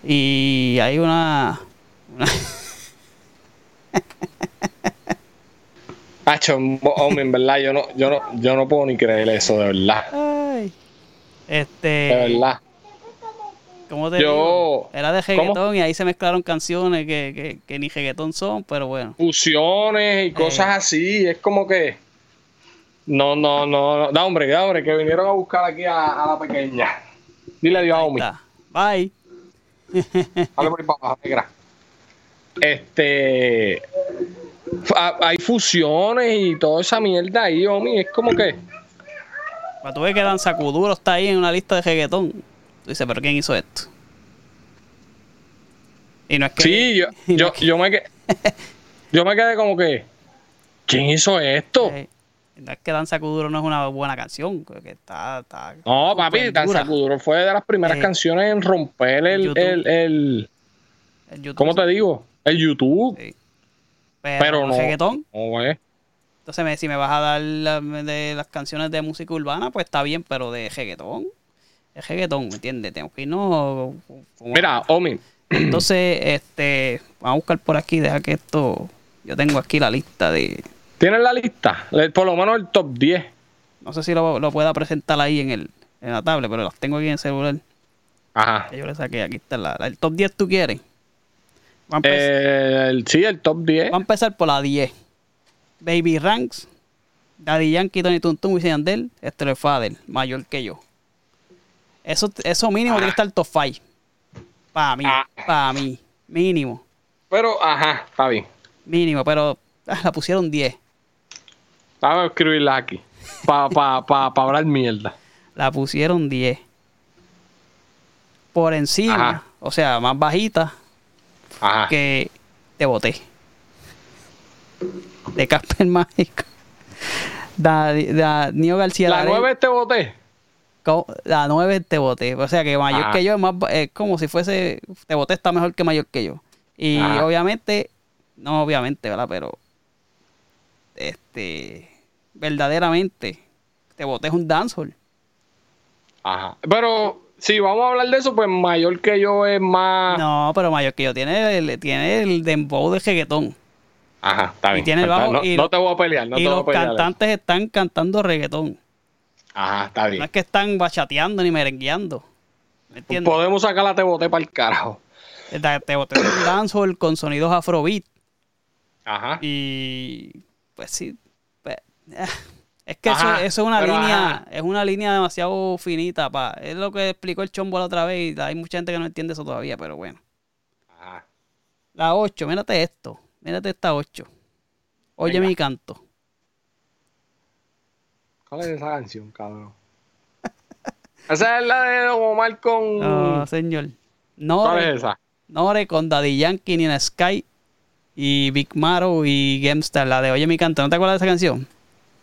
Y hay una, una hombre, en verdad, yo no, yo no, yo no puedo ni creer eso, de verdad. ay, este, De verdad. Era de ¿Cómo? reggaetón y ahí se mezclaron canciones que, que, que ni reggaetón son, pero bueno. Fusiones y cosas así, es como que. No, no, no, no. Da, hombre, da, hombre, que vinieron a buscar aquí a, a la pequeña. Dile adiós a Omi. Bye. Dale por ahí para abajo, negra. Este. Hay fusiones y toda esa mierda ahí, Omi. Es como que. Cuando tú ves que Danza Kuduro está ahí en una lista de reggaetón, tú dices, ¿pero quién hizo esto? Y no es que. Sí, yo, no yo, es que- yo me quedé. Yo me quedé como que. ¿Quién hizo esto? eh, no es que Danza Kuduro no es una buena canción, que está. está No, papi, Danza dura. Kuduro fue de las primeras Eh, canciones en romper el, YouTube. el, el- El YouTube, ¿Cómo te digo? El YouTube. sí. Pero, Pero no. reggaetón. No, eh. Entonces, me- si me vas a dar la- de las canciones de música urbana, pues está bien, pero de reggaetón. Es reggaetón, ¿me entiendes? Tengo que irnos. Mira, Omi. Entonces, este, vamos a buscar por aquí, deja que esto. Yo tengo aquí la lista de. ¿Tienes la lista? Por lo menos el top 10. No sé si lo, lo pueda presentar ahí en, el, en la tablet, pero las tengo aquí en el celular. Ajá. Que yo le saqué. Aquí está la, la- el top 10, ¿tú quieres? Va a, Eh, el- sí, el top 10. va a empezar por la 10. Baby Ranks, Daddy Yankee, Tony Tuntun, Wisin Yandel, Esther Fader, mayor que yo. Eso, eso mínimo tiene que estar top 5. Para mí, Ah. para mí. Mínimo, Pero, ajá, está bien. mínimo, pero ah, la pusieron 10. Vamos a escribirla aquí. Para pa, pa, pa hablar mierda. La pusieron 10. Por encima, Ajá. o sea, más bajita Ajá. que te boté. De Casper Mágico. Da, da, Nio García La Darel, 9 te voté. La 9 te boté. O sea que mayor Ah. que yo es más. Es como si fuese. Te boté está mejor que mayor que yo. Y Ah. obviamente. No, obviamente, ¿verdad? Pero. Este. Verdaderamente. Te boté es un dancehall. Ajá. Pero si vamos a hablar de eso, pues mayor que yo es más. No, pero mayor que yo. Tiene el, tiene el dembow de reggaetón. Ajá, está Y bien. tiene el Pues, bajo no, y te voy a pelear, no y te voy los a pelear. cantantes están cantando reggaetón. Ajá, está No bien. es que están bachateando ni merengueando. ¿Me entiendes? Podemos sacar la te voté para el carajo. Te te boté es un dancehall con sonidos afrobeat. Ajá. Y pues sí. pues, eh, es que eso, Ajá, eso es una línea, ajá. es una línea demasiado finita, pa. Es lo que explicó el chombo la otra vez y hay mucha gente que no entiende eso todavía, pero bueno. Ajá. La 8, mírate esto. Mírate esta 8. Oye Venga. mi canto. ¿Cuál es esa canción, cabrón? esa es la de Omar con. No, señor. ¿Cuál es esa? Nore con Daddy Yankee, Nina Sky y Big Maro y Gamestar, la de Oye mi canto. ¿No te acuerdas de esa canción?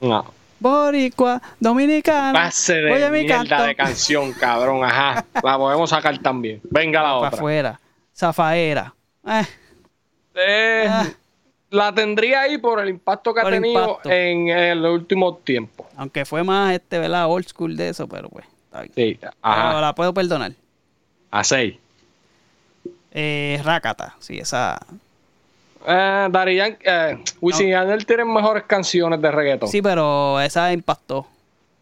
No. Boricua, Dominicano. Pase de Oye mi mierda canto. de canción, cabrón. Ajá. La podemos sacar también. Venga la para otra. afuera. Zafaera. Eh, Eh, Ah. La tendría ahí por el impacto que Por ha tenido impacto. en el último tiempo. aunque fue más este, ¿verdad? Old school de eso, pero pues, está bien. Sí. Pero Ajá. la puedo perdonar. A seis. Eh, Rakata, sí, esa. Eh, Daddy Yankee, eh, Wisin tienen mejores canciones de reggaeton. Sí, pero esa impactó.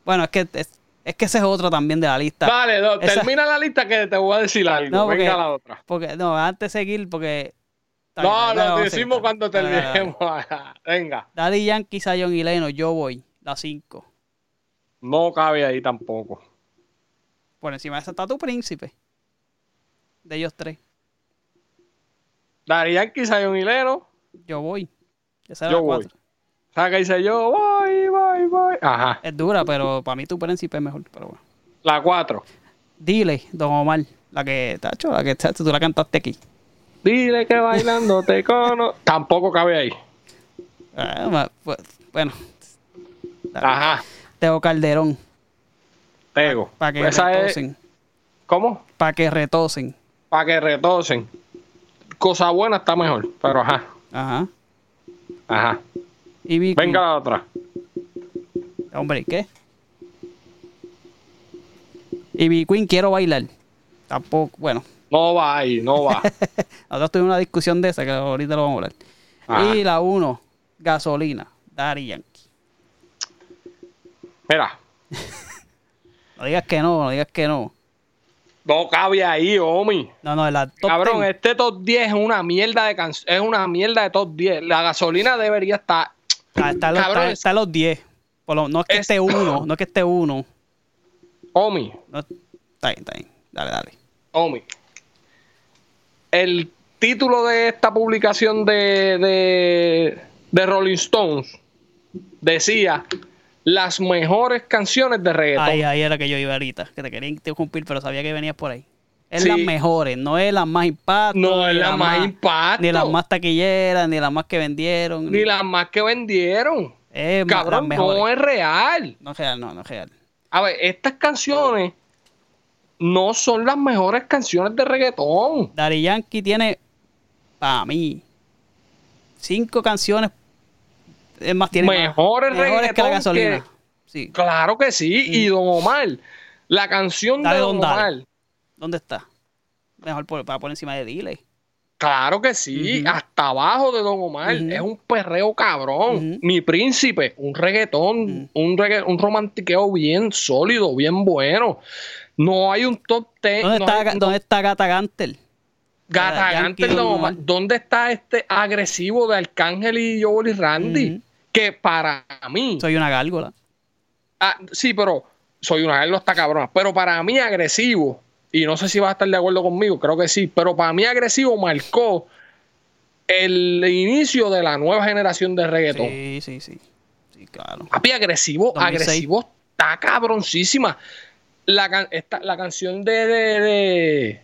Bueno, es que es, es que ese es otro también de la lista. Dale, no, Esa- termina la lista que te voy a decir algo. No, porque- Venga la otra. Porque, no, antes de seguir, porque. No, lo decimos cuando Dale, dale, dale. terminemos. Venga. Daddy Yankee, Zion y Leno, yo voy, la 5. No cabe ahí tampoco. Por encima de esa está tu príncipe. De ellos tres. Daddy Yankee, Zion y Leno. Yo voy. Esa es Yo la voy. 4. ¿Sabes qué dice yo? Voy, voy, voy. Ajá. Es dura, pero para mí tu príncipe es mejor. Pero bueno. La 4. Dile, Don Omar, la que, tacho, la que tú la cantaste aquí. Dile que bailando te cono. Tampoco cabe ahí. Ah, pues, bueno, Ajá. Teo Calderón, Tego. para que Esa es. retosen, ¿Cómo? para que retosen. Para que retosen. Cosa buena está mejor. Pero ajá. Ajá. Ajá. Y Venga la otra. Hombre, ¿qué? Y mi Queen quiero bailar. Tampoco, bueno, No va ahí, no va. nosotros tuvimos una discusión de esa que ahorita lo vamos a hablar. Ajá. Y la 1, gasolina, Daddy Yankee. Mira. No digas que no, no digas que no. No cabe ahí, Omi. No, no, la top Cabrón, 10. este top 10 es una mierda de can- es una mierda de top 10. La gasolina debería estar. Ah, está, los, cabrón, está- es- está los 10. Por lo- no es que Es- esté uno, no es que esté uno. Omi, No- está bien, está bien. Dale, dale. Omi. El título de esta publicación de, de, de Rolling Stones decía las mejores canciones de reggaetón. Ahí, ahí era que yo iba ahorita, que te quería interrumpir, pero sabía que venías por ahí. Es Sí. las mejores, no es las más impacto. no es ni la más impacto. Ni las más taquilleras, ni las más que vendieron. ni las más que vendieron. es Cabrón, no es real. No es real, no, no es real. A ver, estas canciones no son las mejores canciones de reggaetón. Daddy Yankee tiene, para mí, cinco canciones. Es más, tiene más- Mejores mejores que la gasolina. que- Sí. Claro que sí. Y Don Omar, la canción Dale, de Don. Omar, ¿Dónde está? Mejor por- para poner encima de Dile. claro que sí. Hasta abajo de Don Omar. Es un perreo cabrón. Mi príncipe, un reggaetón, un, regga- un romantiqueo bien sólido, bien bueno. No hay un top 10. ¿Dónde, no está, hay un ¿Dónde está Gata Gantel? Gata Gantel. Omar. ¿Dónde está este agresivo de Arcángel y Joel y Randy? Que para mí. Soy una gárgola. Ah, sí, pero soy una no está cabrona. Pero para mí agresivo, y no sé si vas a estar de acuerdo conmigo, creo que sí, pero para mí agresivo marcó el inicio de la nueva generación de reggaetón. Sí, sí, sí. Sí, claro. Papi, agresivo, 2006. agresivo está cabroncísima. La, esta- la canción de, de, de,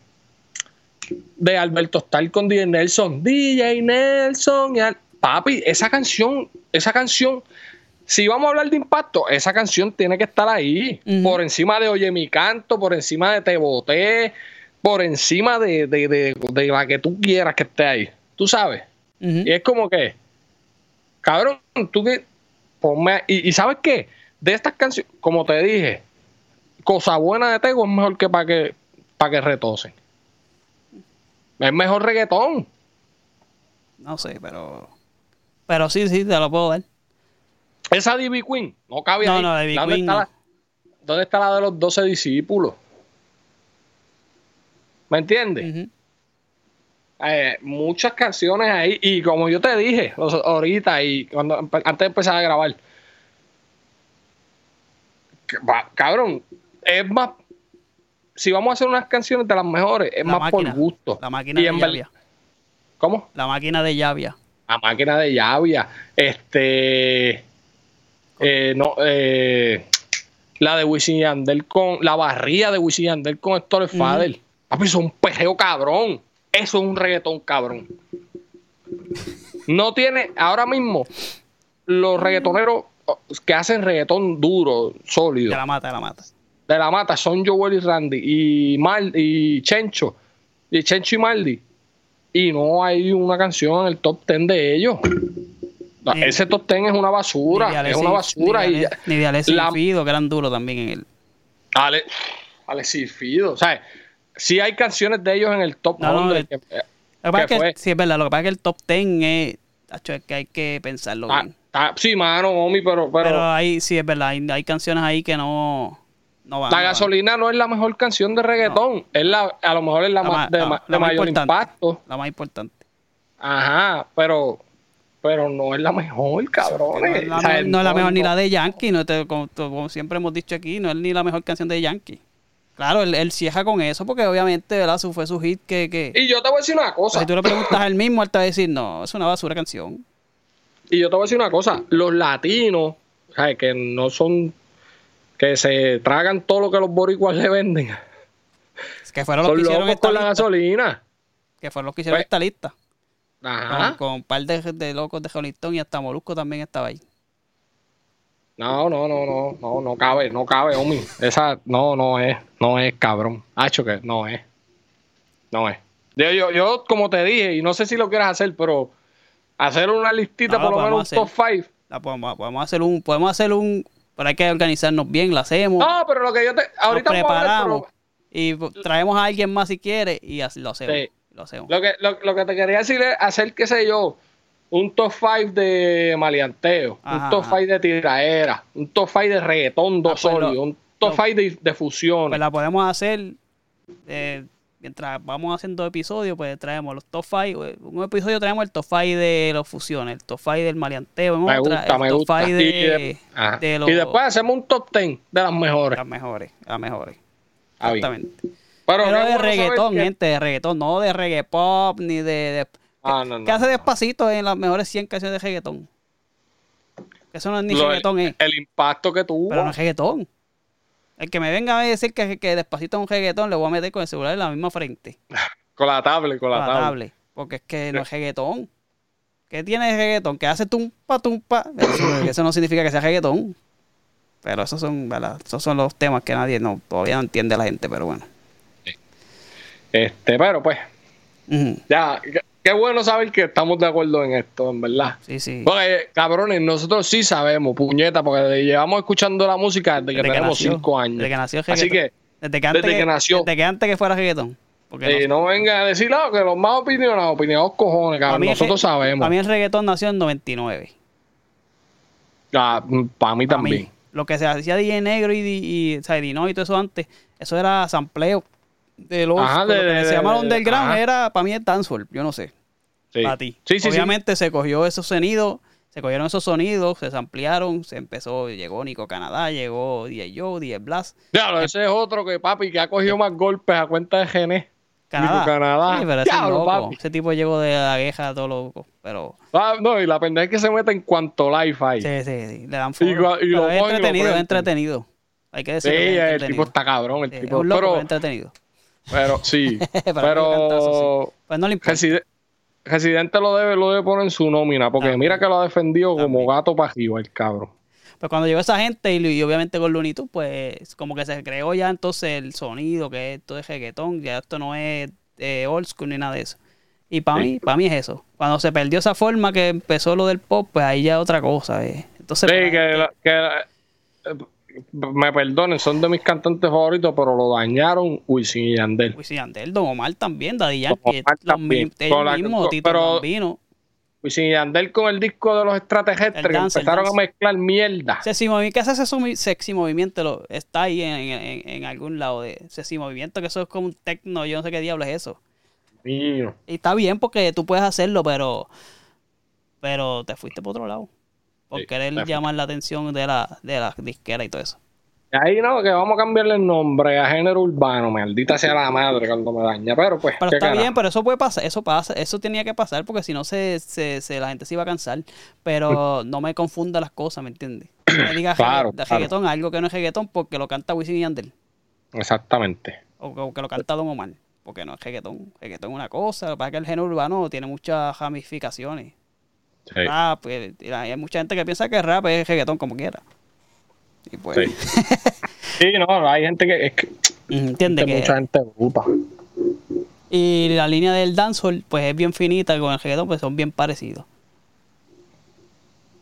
de Alberto Stal con DJ Nelson. DJ Nelson. y Al- Papi, esa canción, esa canción si vamos a hablar de impacto, esa canción tiene que estar ahí. Por encima de Oye mi canto, por encima de Te Boté, por encima de, de, de- de la que tú quieras que esté ahí. Tú sabes. Y es como que, cabrón, tú que. ponme- y, y sabes qué? De estas canciones, como te dije, Cosa Buena de Tego es mejor que para que, para que retosen. Es mejor reggaetón. No sé, pero. Pero sí, sí, te lo puedo dar. Esa Divi Queen no cabe No, ahí. no, Ivy ¿Dónde, Queen está no. la, ¿Dónde está la de los 12 discípulos? ¿Me entiendes? Eh, muchas canciones ahí. Y como yo te dije los- ahorita y cuando antes de empezar a grabar. Cabrón, es más. Si vamos a hacer unas canciones de las mejores, es La más máquina, por gusto. La máquina Y de llavia. ¿Cómo? La máquina de llavia. La máquina de llavia. Este. eh, no, eh, la de Wisin Yandel con. La barría de Wisin Yandel con Héctor Ujú. Fader. Papi, eso es un pejeo cabrón. Eso es un reggaetón cabrón. No tiene. Ahora mismo, los reggaetoneros oh, que hacen reggaetón duro, sólido, Te la mata, te la mata. De la mata son Joel y Randy y Mal y Chencho. Y Chencho y Maldi. Y no hay una canción en el top 10 de ellos. Ese top 10 es una basura. Es una basura. Ni de, y ni de la- y Fido, que eran duros también en el. Ale, Alexis Fido. O sea, sí hay canciones de ellos en el top No, no, 100 el- que- eh, Lo que pasa ¿Qué es fue? que, sí, es verdad, lo que pasa es que el top 10 es. es que hay que pensarlo ah, bien. ah, sí, mano, Omi, pero, pero, Pero ahí sí es verdad, hay, hay canciones ahí que no, no la no gasolina no es la mejor canción de reggaetón. Es la, a lo mejor es la, La más, de, la- de más mayor impacto. La más importante. Ajá, pero, pero no es la mejor, cabrón. No es la, O sea, mejor- es ni la de Yankee, no te- como, como siempre hemos dicho aquí, no es ni la mejor canción de Yankee. Claro, él, él cierra con eso porque obviamente ¿verdad? Su, fue su hit que... que Y yo te voy a decir una pues, cosa. si tú le preguntas a él mismo, él te va a decir, no, es una basura canción. Y yo te voy a decir una cosa. Los latinos, o sea, que no son. Que se tragan todo lo que los boricuas le venden. Es que fueron los Son que hicieron locos esta con la lista. gasolina. Que fueron los que hicieron Pues, esta lista. Ajá. Con, con un par de, de locos de Rolling Stone y hasta Molusco también estaba ahí. No, no, no, no, no, no cabe, no cabe, Omi. Esa, no, no es, no es, cabrón. Hacho que no es. No es. Yo, yo, yo, como te dije, y no sé si lo quieras hacer, pero hacer una listita, No, por lo menos un top 5. La podemos, podemos hacer un, podemos hacer un, pero hay que organizarnos bien, la hacemos, No, pero lo que yo te. nos Ahorita hablar, preparamos y traemos a alguien más si quiere y así lo hacemos. Sí. Lo hacemos. Lo que, lo, lo que te quería decir es hacer, qué sé yo, un top 5 de maleanteo, Ajá, un top ajá. 5 de tiraera, un top 5 de reggaetón dos Ah, pues lo- sólido, un top lo- 5 de, de fusiones. Pues la podemos hacer eh, mientras vamos haciendo episodios, pues traemos los top 5. Un episodio traemos el top 5 de los fusiones, el top 5 del maleanteo, en me otra, gusta, el me top gusta. 5 Y, de, los, y después hacemos un top 10 de las mejores. las mejores, las mejores. Exactamente. Pero, de reggaetón, gente, de reggaetón, no de reggae pop, ni de... de Ah, no, no, ¿Qué hace despacito en las mejores 100 canciones de reggaetón? Eso no es ni Lo- reggaetón, el, eh. el impacto que tuvo. Pero no es reggaetón. El que me venga a decir que, que despacito es un reggaetón, le voy a meter con el celular en la misma frente. Con la tablet, con Con la, la tablet. tablet. Porque es que no es reggaetón. ¿Qué tiene de reggaetón? Que hace tumpa, tumpa. Eso, eso no significa que sea reggaetón. Pero esos son, ¿verdad? Esos son los temas que nadie no, todavía no entiende la gente, pero bueno. Este, pero pues, ya, qué, bueno saber que estamos de acuerdo en esto, en verdad. Sí, sí. Porque, cabrones, nosotros sí sabemos, puñeta, porque llevamos escuchando la música desde que Desde que tenemos nació, cinco años. desde que nació Así que, Desde que antes, desde que nació. Desde que antes que fuera reggaetón. Eh, no- no venga a decir, no, que los más opinionados, opinionados cojones, cabrón. Nosotros sabemos. Para mí el reggaetón nació en 99. para mí Para mí. también. Lo que se hacía DJ Negro y, y, o sea, Dino y todo eso antes, eso era sampleo de los Ajá, de, de- lo que se llama de- underground ajá. era para mí el dancehall, yo no sé, Sí. para ti. Sí, sí. Obviamente se cogió esos sonidos, se cogieron esos sonidos, se ampliaron, se empezó, llegó Nico Canadá, llegó DJ Joe, DJ Blast, Diablo, ese es otro que, papi, que ha cogido más golpes a cuenta de Gené. Canadá. Nico Canadá. Sí, pero ese es Diablo, loco. papi. Ese tipo llegó de la gueja todo loco, pero Ah, no, y la pendeja es que se mete en cuanto live hay. Sí, sí, le dan lo es entretenido, es prenden. entretenido. Hay que decirlo. que es el tipo está cabrón, el Sí, es tipo. un loco, pero pero, es entretenido. Pero sí. Eso, pero Pues no le importa. Reside- Residente lo debe, lo debe poner en su nómina, porque También. mira que lo ha defendido como gato para arriba el cabrón. Pero cuando llegó esa gente y, y obviamente con Looney Tunes, pues como que se creó ya entonces el sonido, que esto es reggaetón, ya esto no es eh, old school ni nada de eso. Y para mí, para mí es eso. Cuando se perdió esa forma que empezó lo del pop, pues ahí ya es otra cosa. eh. Entonces, Sí, pues, que, la- que la- eh, me perdonen, son de mis cantantes favoritos, pero lo dañaron Wisin y Yandel. Wisin y Yandel, Don Omar también, Daddy Yankee, los mismos, con- Tito pero- Bambino. Wisin y Yandel con el disco de los extraterrestres, que empezaron a mezclar mierda. Sexy Movimiento, ¿qué hace ese sexy movimiento? Lo, está ahí en, en- en algún lado de sexy movimiento, que eso es como un tecno, yo no sé qué diablo es eso. Mío. Y está bien porque tú puedes hacerlo, pero pero te fuiste por otro lado. Por Sí, querer llamar la atención de la, de la disquera y todo eso. Ahí no, que vamos a cambiarle el nombre a género urbano, maldita sea la madre cuando me daña. Pero pues, Pero ¿qué está bien, pero eso puede pasar, eso pasa, eso tenía que pasar porque si no se, se, se- la gente se iba a cansar. Pero no me confunda las cosas, ¿me entiendes? No me digas Claro, regga- claro. reggaetón, algo que no es reggaetón porque lo canta Wisin y Yandel. Exactamente. O, o que lo canta Don Omar. Porque no es reggaetón. Reggaetón es una cosa. Lo que pasa es que el género urbano tiene muchas ramificaciones. Sí. Rap, eh, y hay mucha gente que piensa que rap es reggaetón como quiera. Y pues, Sí. Sí, no, hay gente que es que, entiende que mucha gente bruta. Y la línea del dancehall, pues es bien finita con el reggaetón, pues son bien parecidos.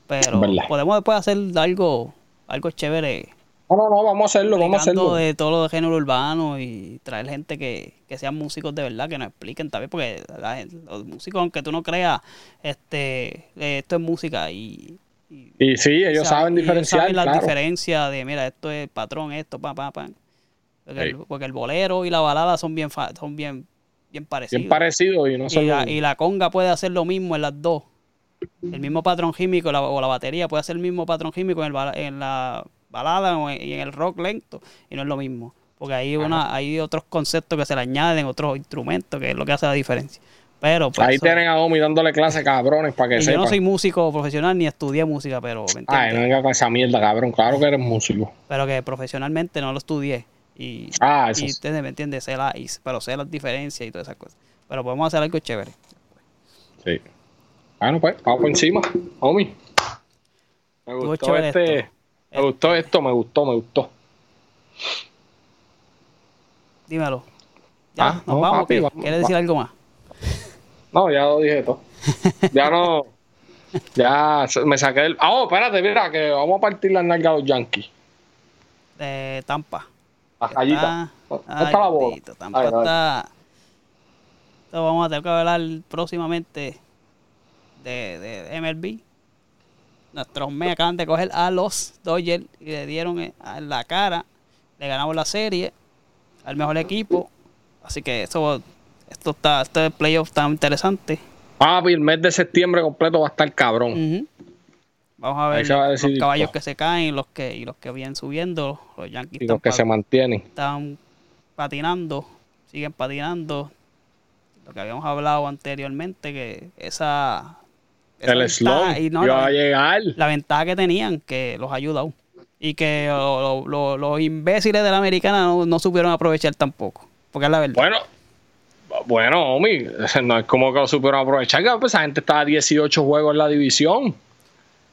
Pero Verdad. podemos después hacer algo, algo chévere. No, no, no, vamos a hacerlo, vamos a hacerlo. de todo lo de género urbano y traer gente que, que sean músicos de verdad, que nos expliquen también, porque la los músicos, aunque tú no creas, este eh, esto es música y, y- Y sí, ellos sea, saben y ellos diferenciar, saben las claro. diferencias de, mira, esto es patrón, esto, pa, pa, pa. Porque, Sí. el, porque el bolero y la balada son bien, son bien, bien parecidos. Bien parecido y no y, son la, y la conga puede hacer lo mismo en las dos. El mismo patrón químico la- o la batería puede hacer el mismo patrón químico en, el bala- en la balada o en, y en el rock lento y no es lo mismo. Porque hay, una, hay otros conceptos que se le añaden, otros instrumentos, que es lo que hace la diferencia. Pero pues, Ahí eso- tienen a Omi dándole clase cabrones para que y yo sepan. no soy músico profesional ni estudié música, pero ¿me Ay, entiendes? no venga con esa mierda, cabrón. Claro que eres músico. pero que profesionalmente no lo estudié. Y, Ah, eso y sí. me entienden, sé la, y- pero sé las diferencias y todas esas cosas. Pero podemos hacer algo chévere. Sí. Bueno, pues, vamos por encima. Omi. Me gustó este. esto. Me gustó esto, me gustó, me gustó. Dímelo. Ya, Ah, nos no, vamos. papi, vamos, ¿Quieres decir va- algo más? No, ya lo dije todo. Ya no. Ya me saqué el. Ah, oh, espérate, mira, que vamos a partir las nalgas a los Yankees. De Tampa. La rayita. está- ¿Dónde está la bola? Tampa Ay, está. Esto vamos a tener que hablar próximamente de, de MLB. Nuestros me acaban de coger a los Dodgers y le dieron en en la cara. Le ganamos la serie al mejor equipo. Así que eso, esto está, este playoff está interesante. Papi, el mes de septiembre completo va a estar cabrón. Vamos a ver se va a los caballos que se caen y los que, y los que vienen subiendo. Los Yankees Y los que se mantienen. están patinando, siguen patinando. Lo que habíamos hablado anteriormente, que esa. El slump y no, la, a llegar. la ventaja que tenían, que los ha ayudado. Y que lo- lo- los imbéciles de la americana no, no supieron aprovechar tampoco. Porque es la verdad. Bueno, bueno, Omi, no es como que lo supieron aprovechar, que pues, esa gente estaba a 18 juegos en la división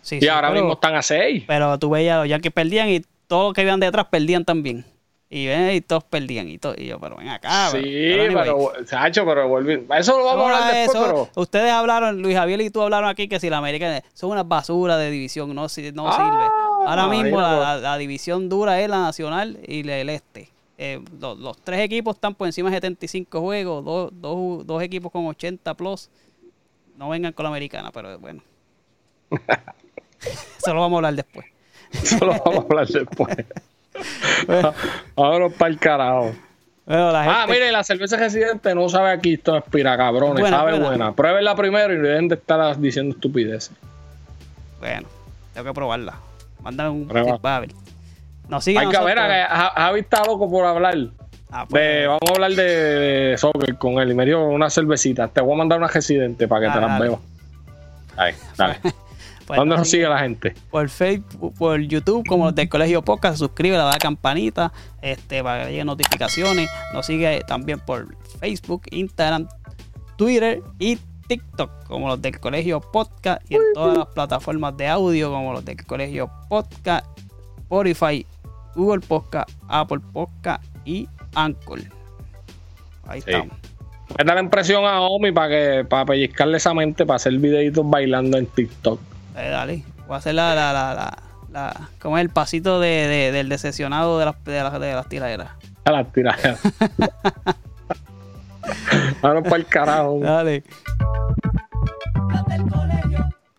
Sí, y sí, ahora pero, mismo están a 6. pero tú veías a los Yankees perdían y todos los que iban detrás perdían también. Y ven, y todos perdían. Y, to- y yo, pero ven acá. sí, pero- pero Sacho, pero volví- Eso lo vamos a hablar después, eso, pero. Ustedes hablaron, Luis Javier y tú hablaron aquí que si la América son una basura de división, no, si- no Ah, sirve. Ahora mismo la, imagínate. la- la división dura es la nacional y la- el este. Eh, los, los tres equipos están por encima de 75 juegos, dos, dos, dos equipos con 80 plus. No vengan con la americana, pero bueno. Eso lo vamos a hablar después. Eso lo vamos a hablar después. Vámonos para el carajo. Bueno, la Ah, mire, la cerveza residente no sabe aquí, esto es pira, cabrones. Buena, sabe buena. buena. Pruébenla primero y dejen de estar diciendo estupideces. Bueno, tengo que probarla. Mándame un a ver. Nos sigue Hay que ver, que Ja- Javi está loco por hablar. Ah, pues, De, vamos a hablar de soccer con él y me dio una cervecita. Te voy a mandar una residente para que te las bebas. Ahí, dale. pues, ¿Dónde nos sigue- la gente? por Facebook, por YouTube, como los del Colegio Podcast, suscribe, le da la campanita, este, para que lleguen notificaciones. Nos sigue también por Facebook, Instagram, Twitter y TikTok como los del Colegio Podcast y en todas las plataformas de audio como los del Colegio Podcast, Spotify, Google Podcast, Apple Podcast y Anchor. Ahí Sí. estamos. Voy a darle impresión a Omi para que para pellizcarle esa mente para hacer videitos bailando en TikTok eh, dale, voy a hacer la, la, la, la, la ¿cómo es el pasito de, de, del decepcionado de las, de las, de las tiraderas? A las tiraderas. Ahora para el carajo. Dale.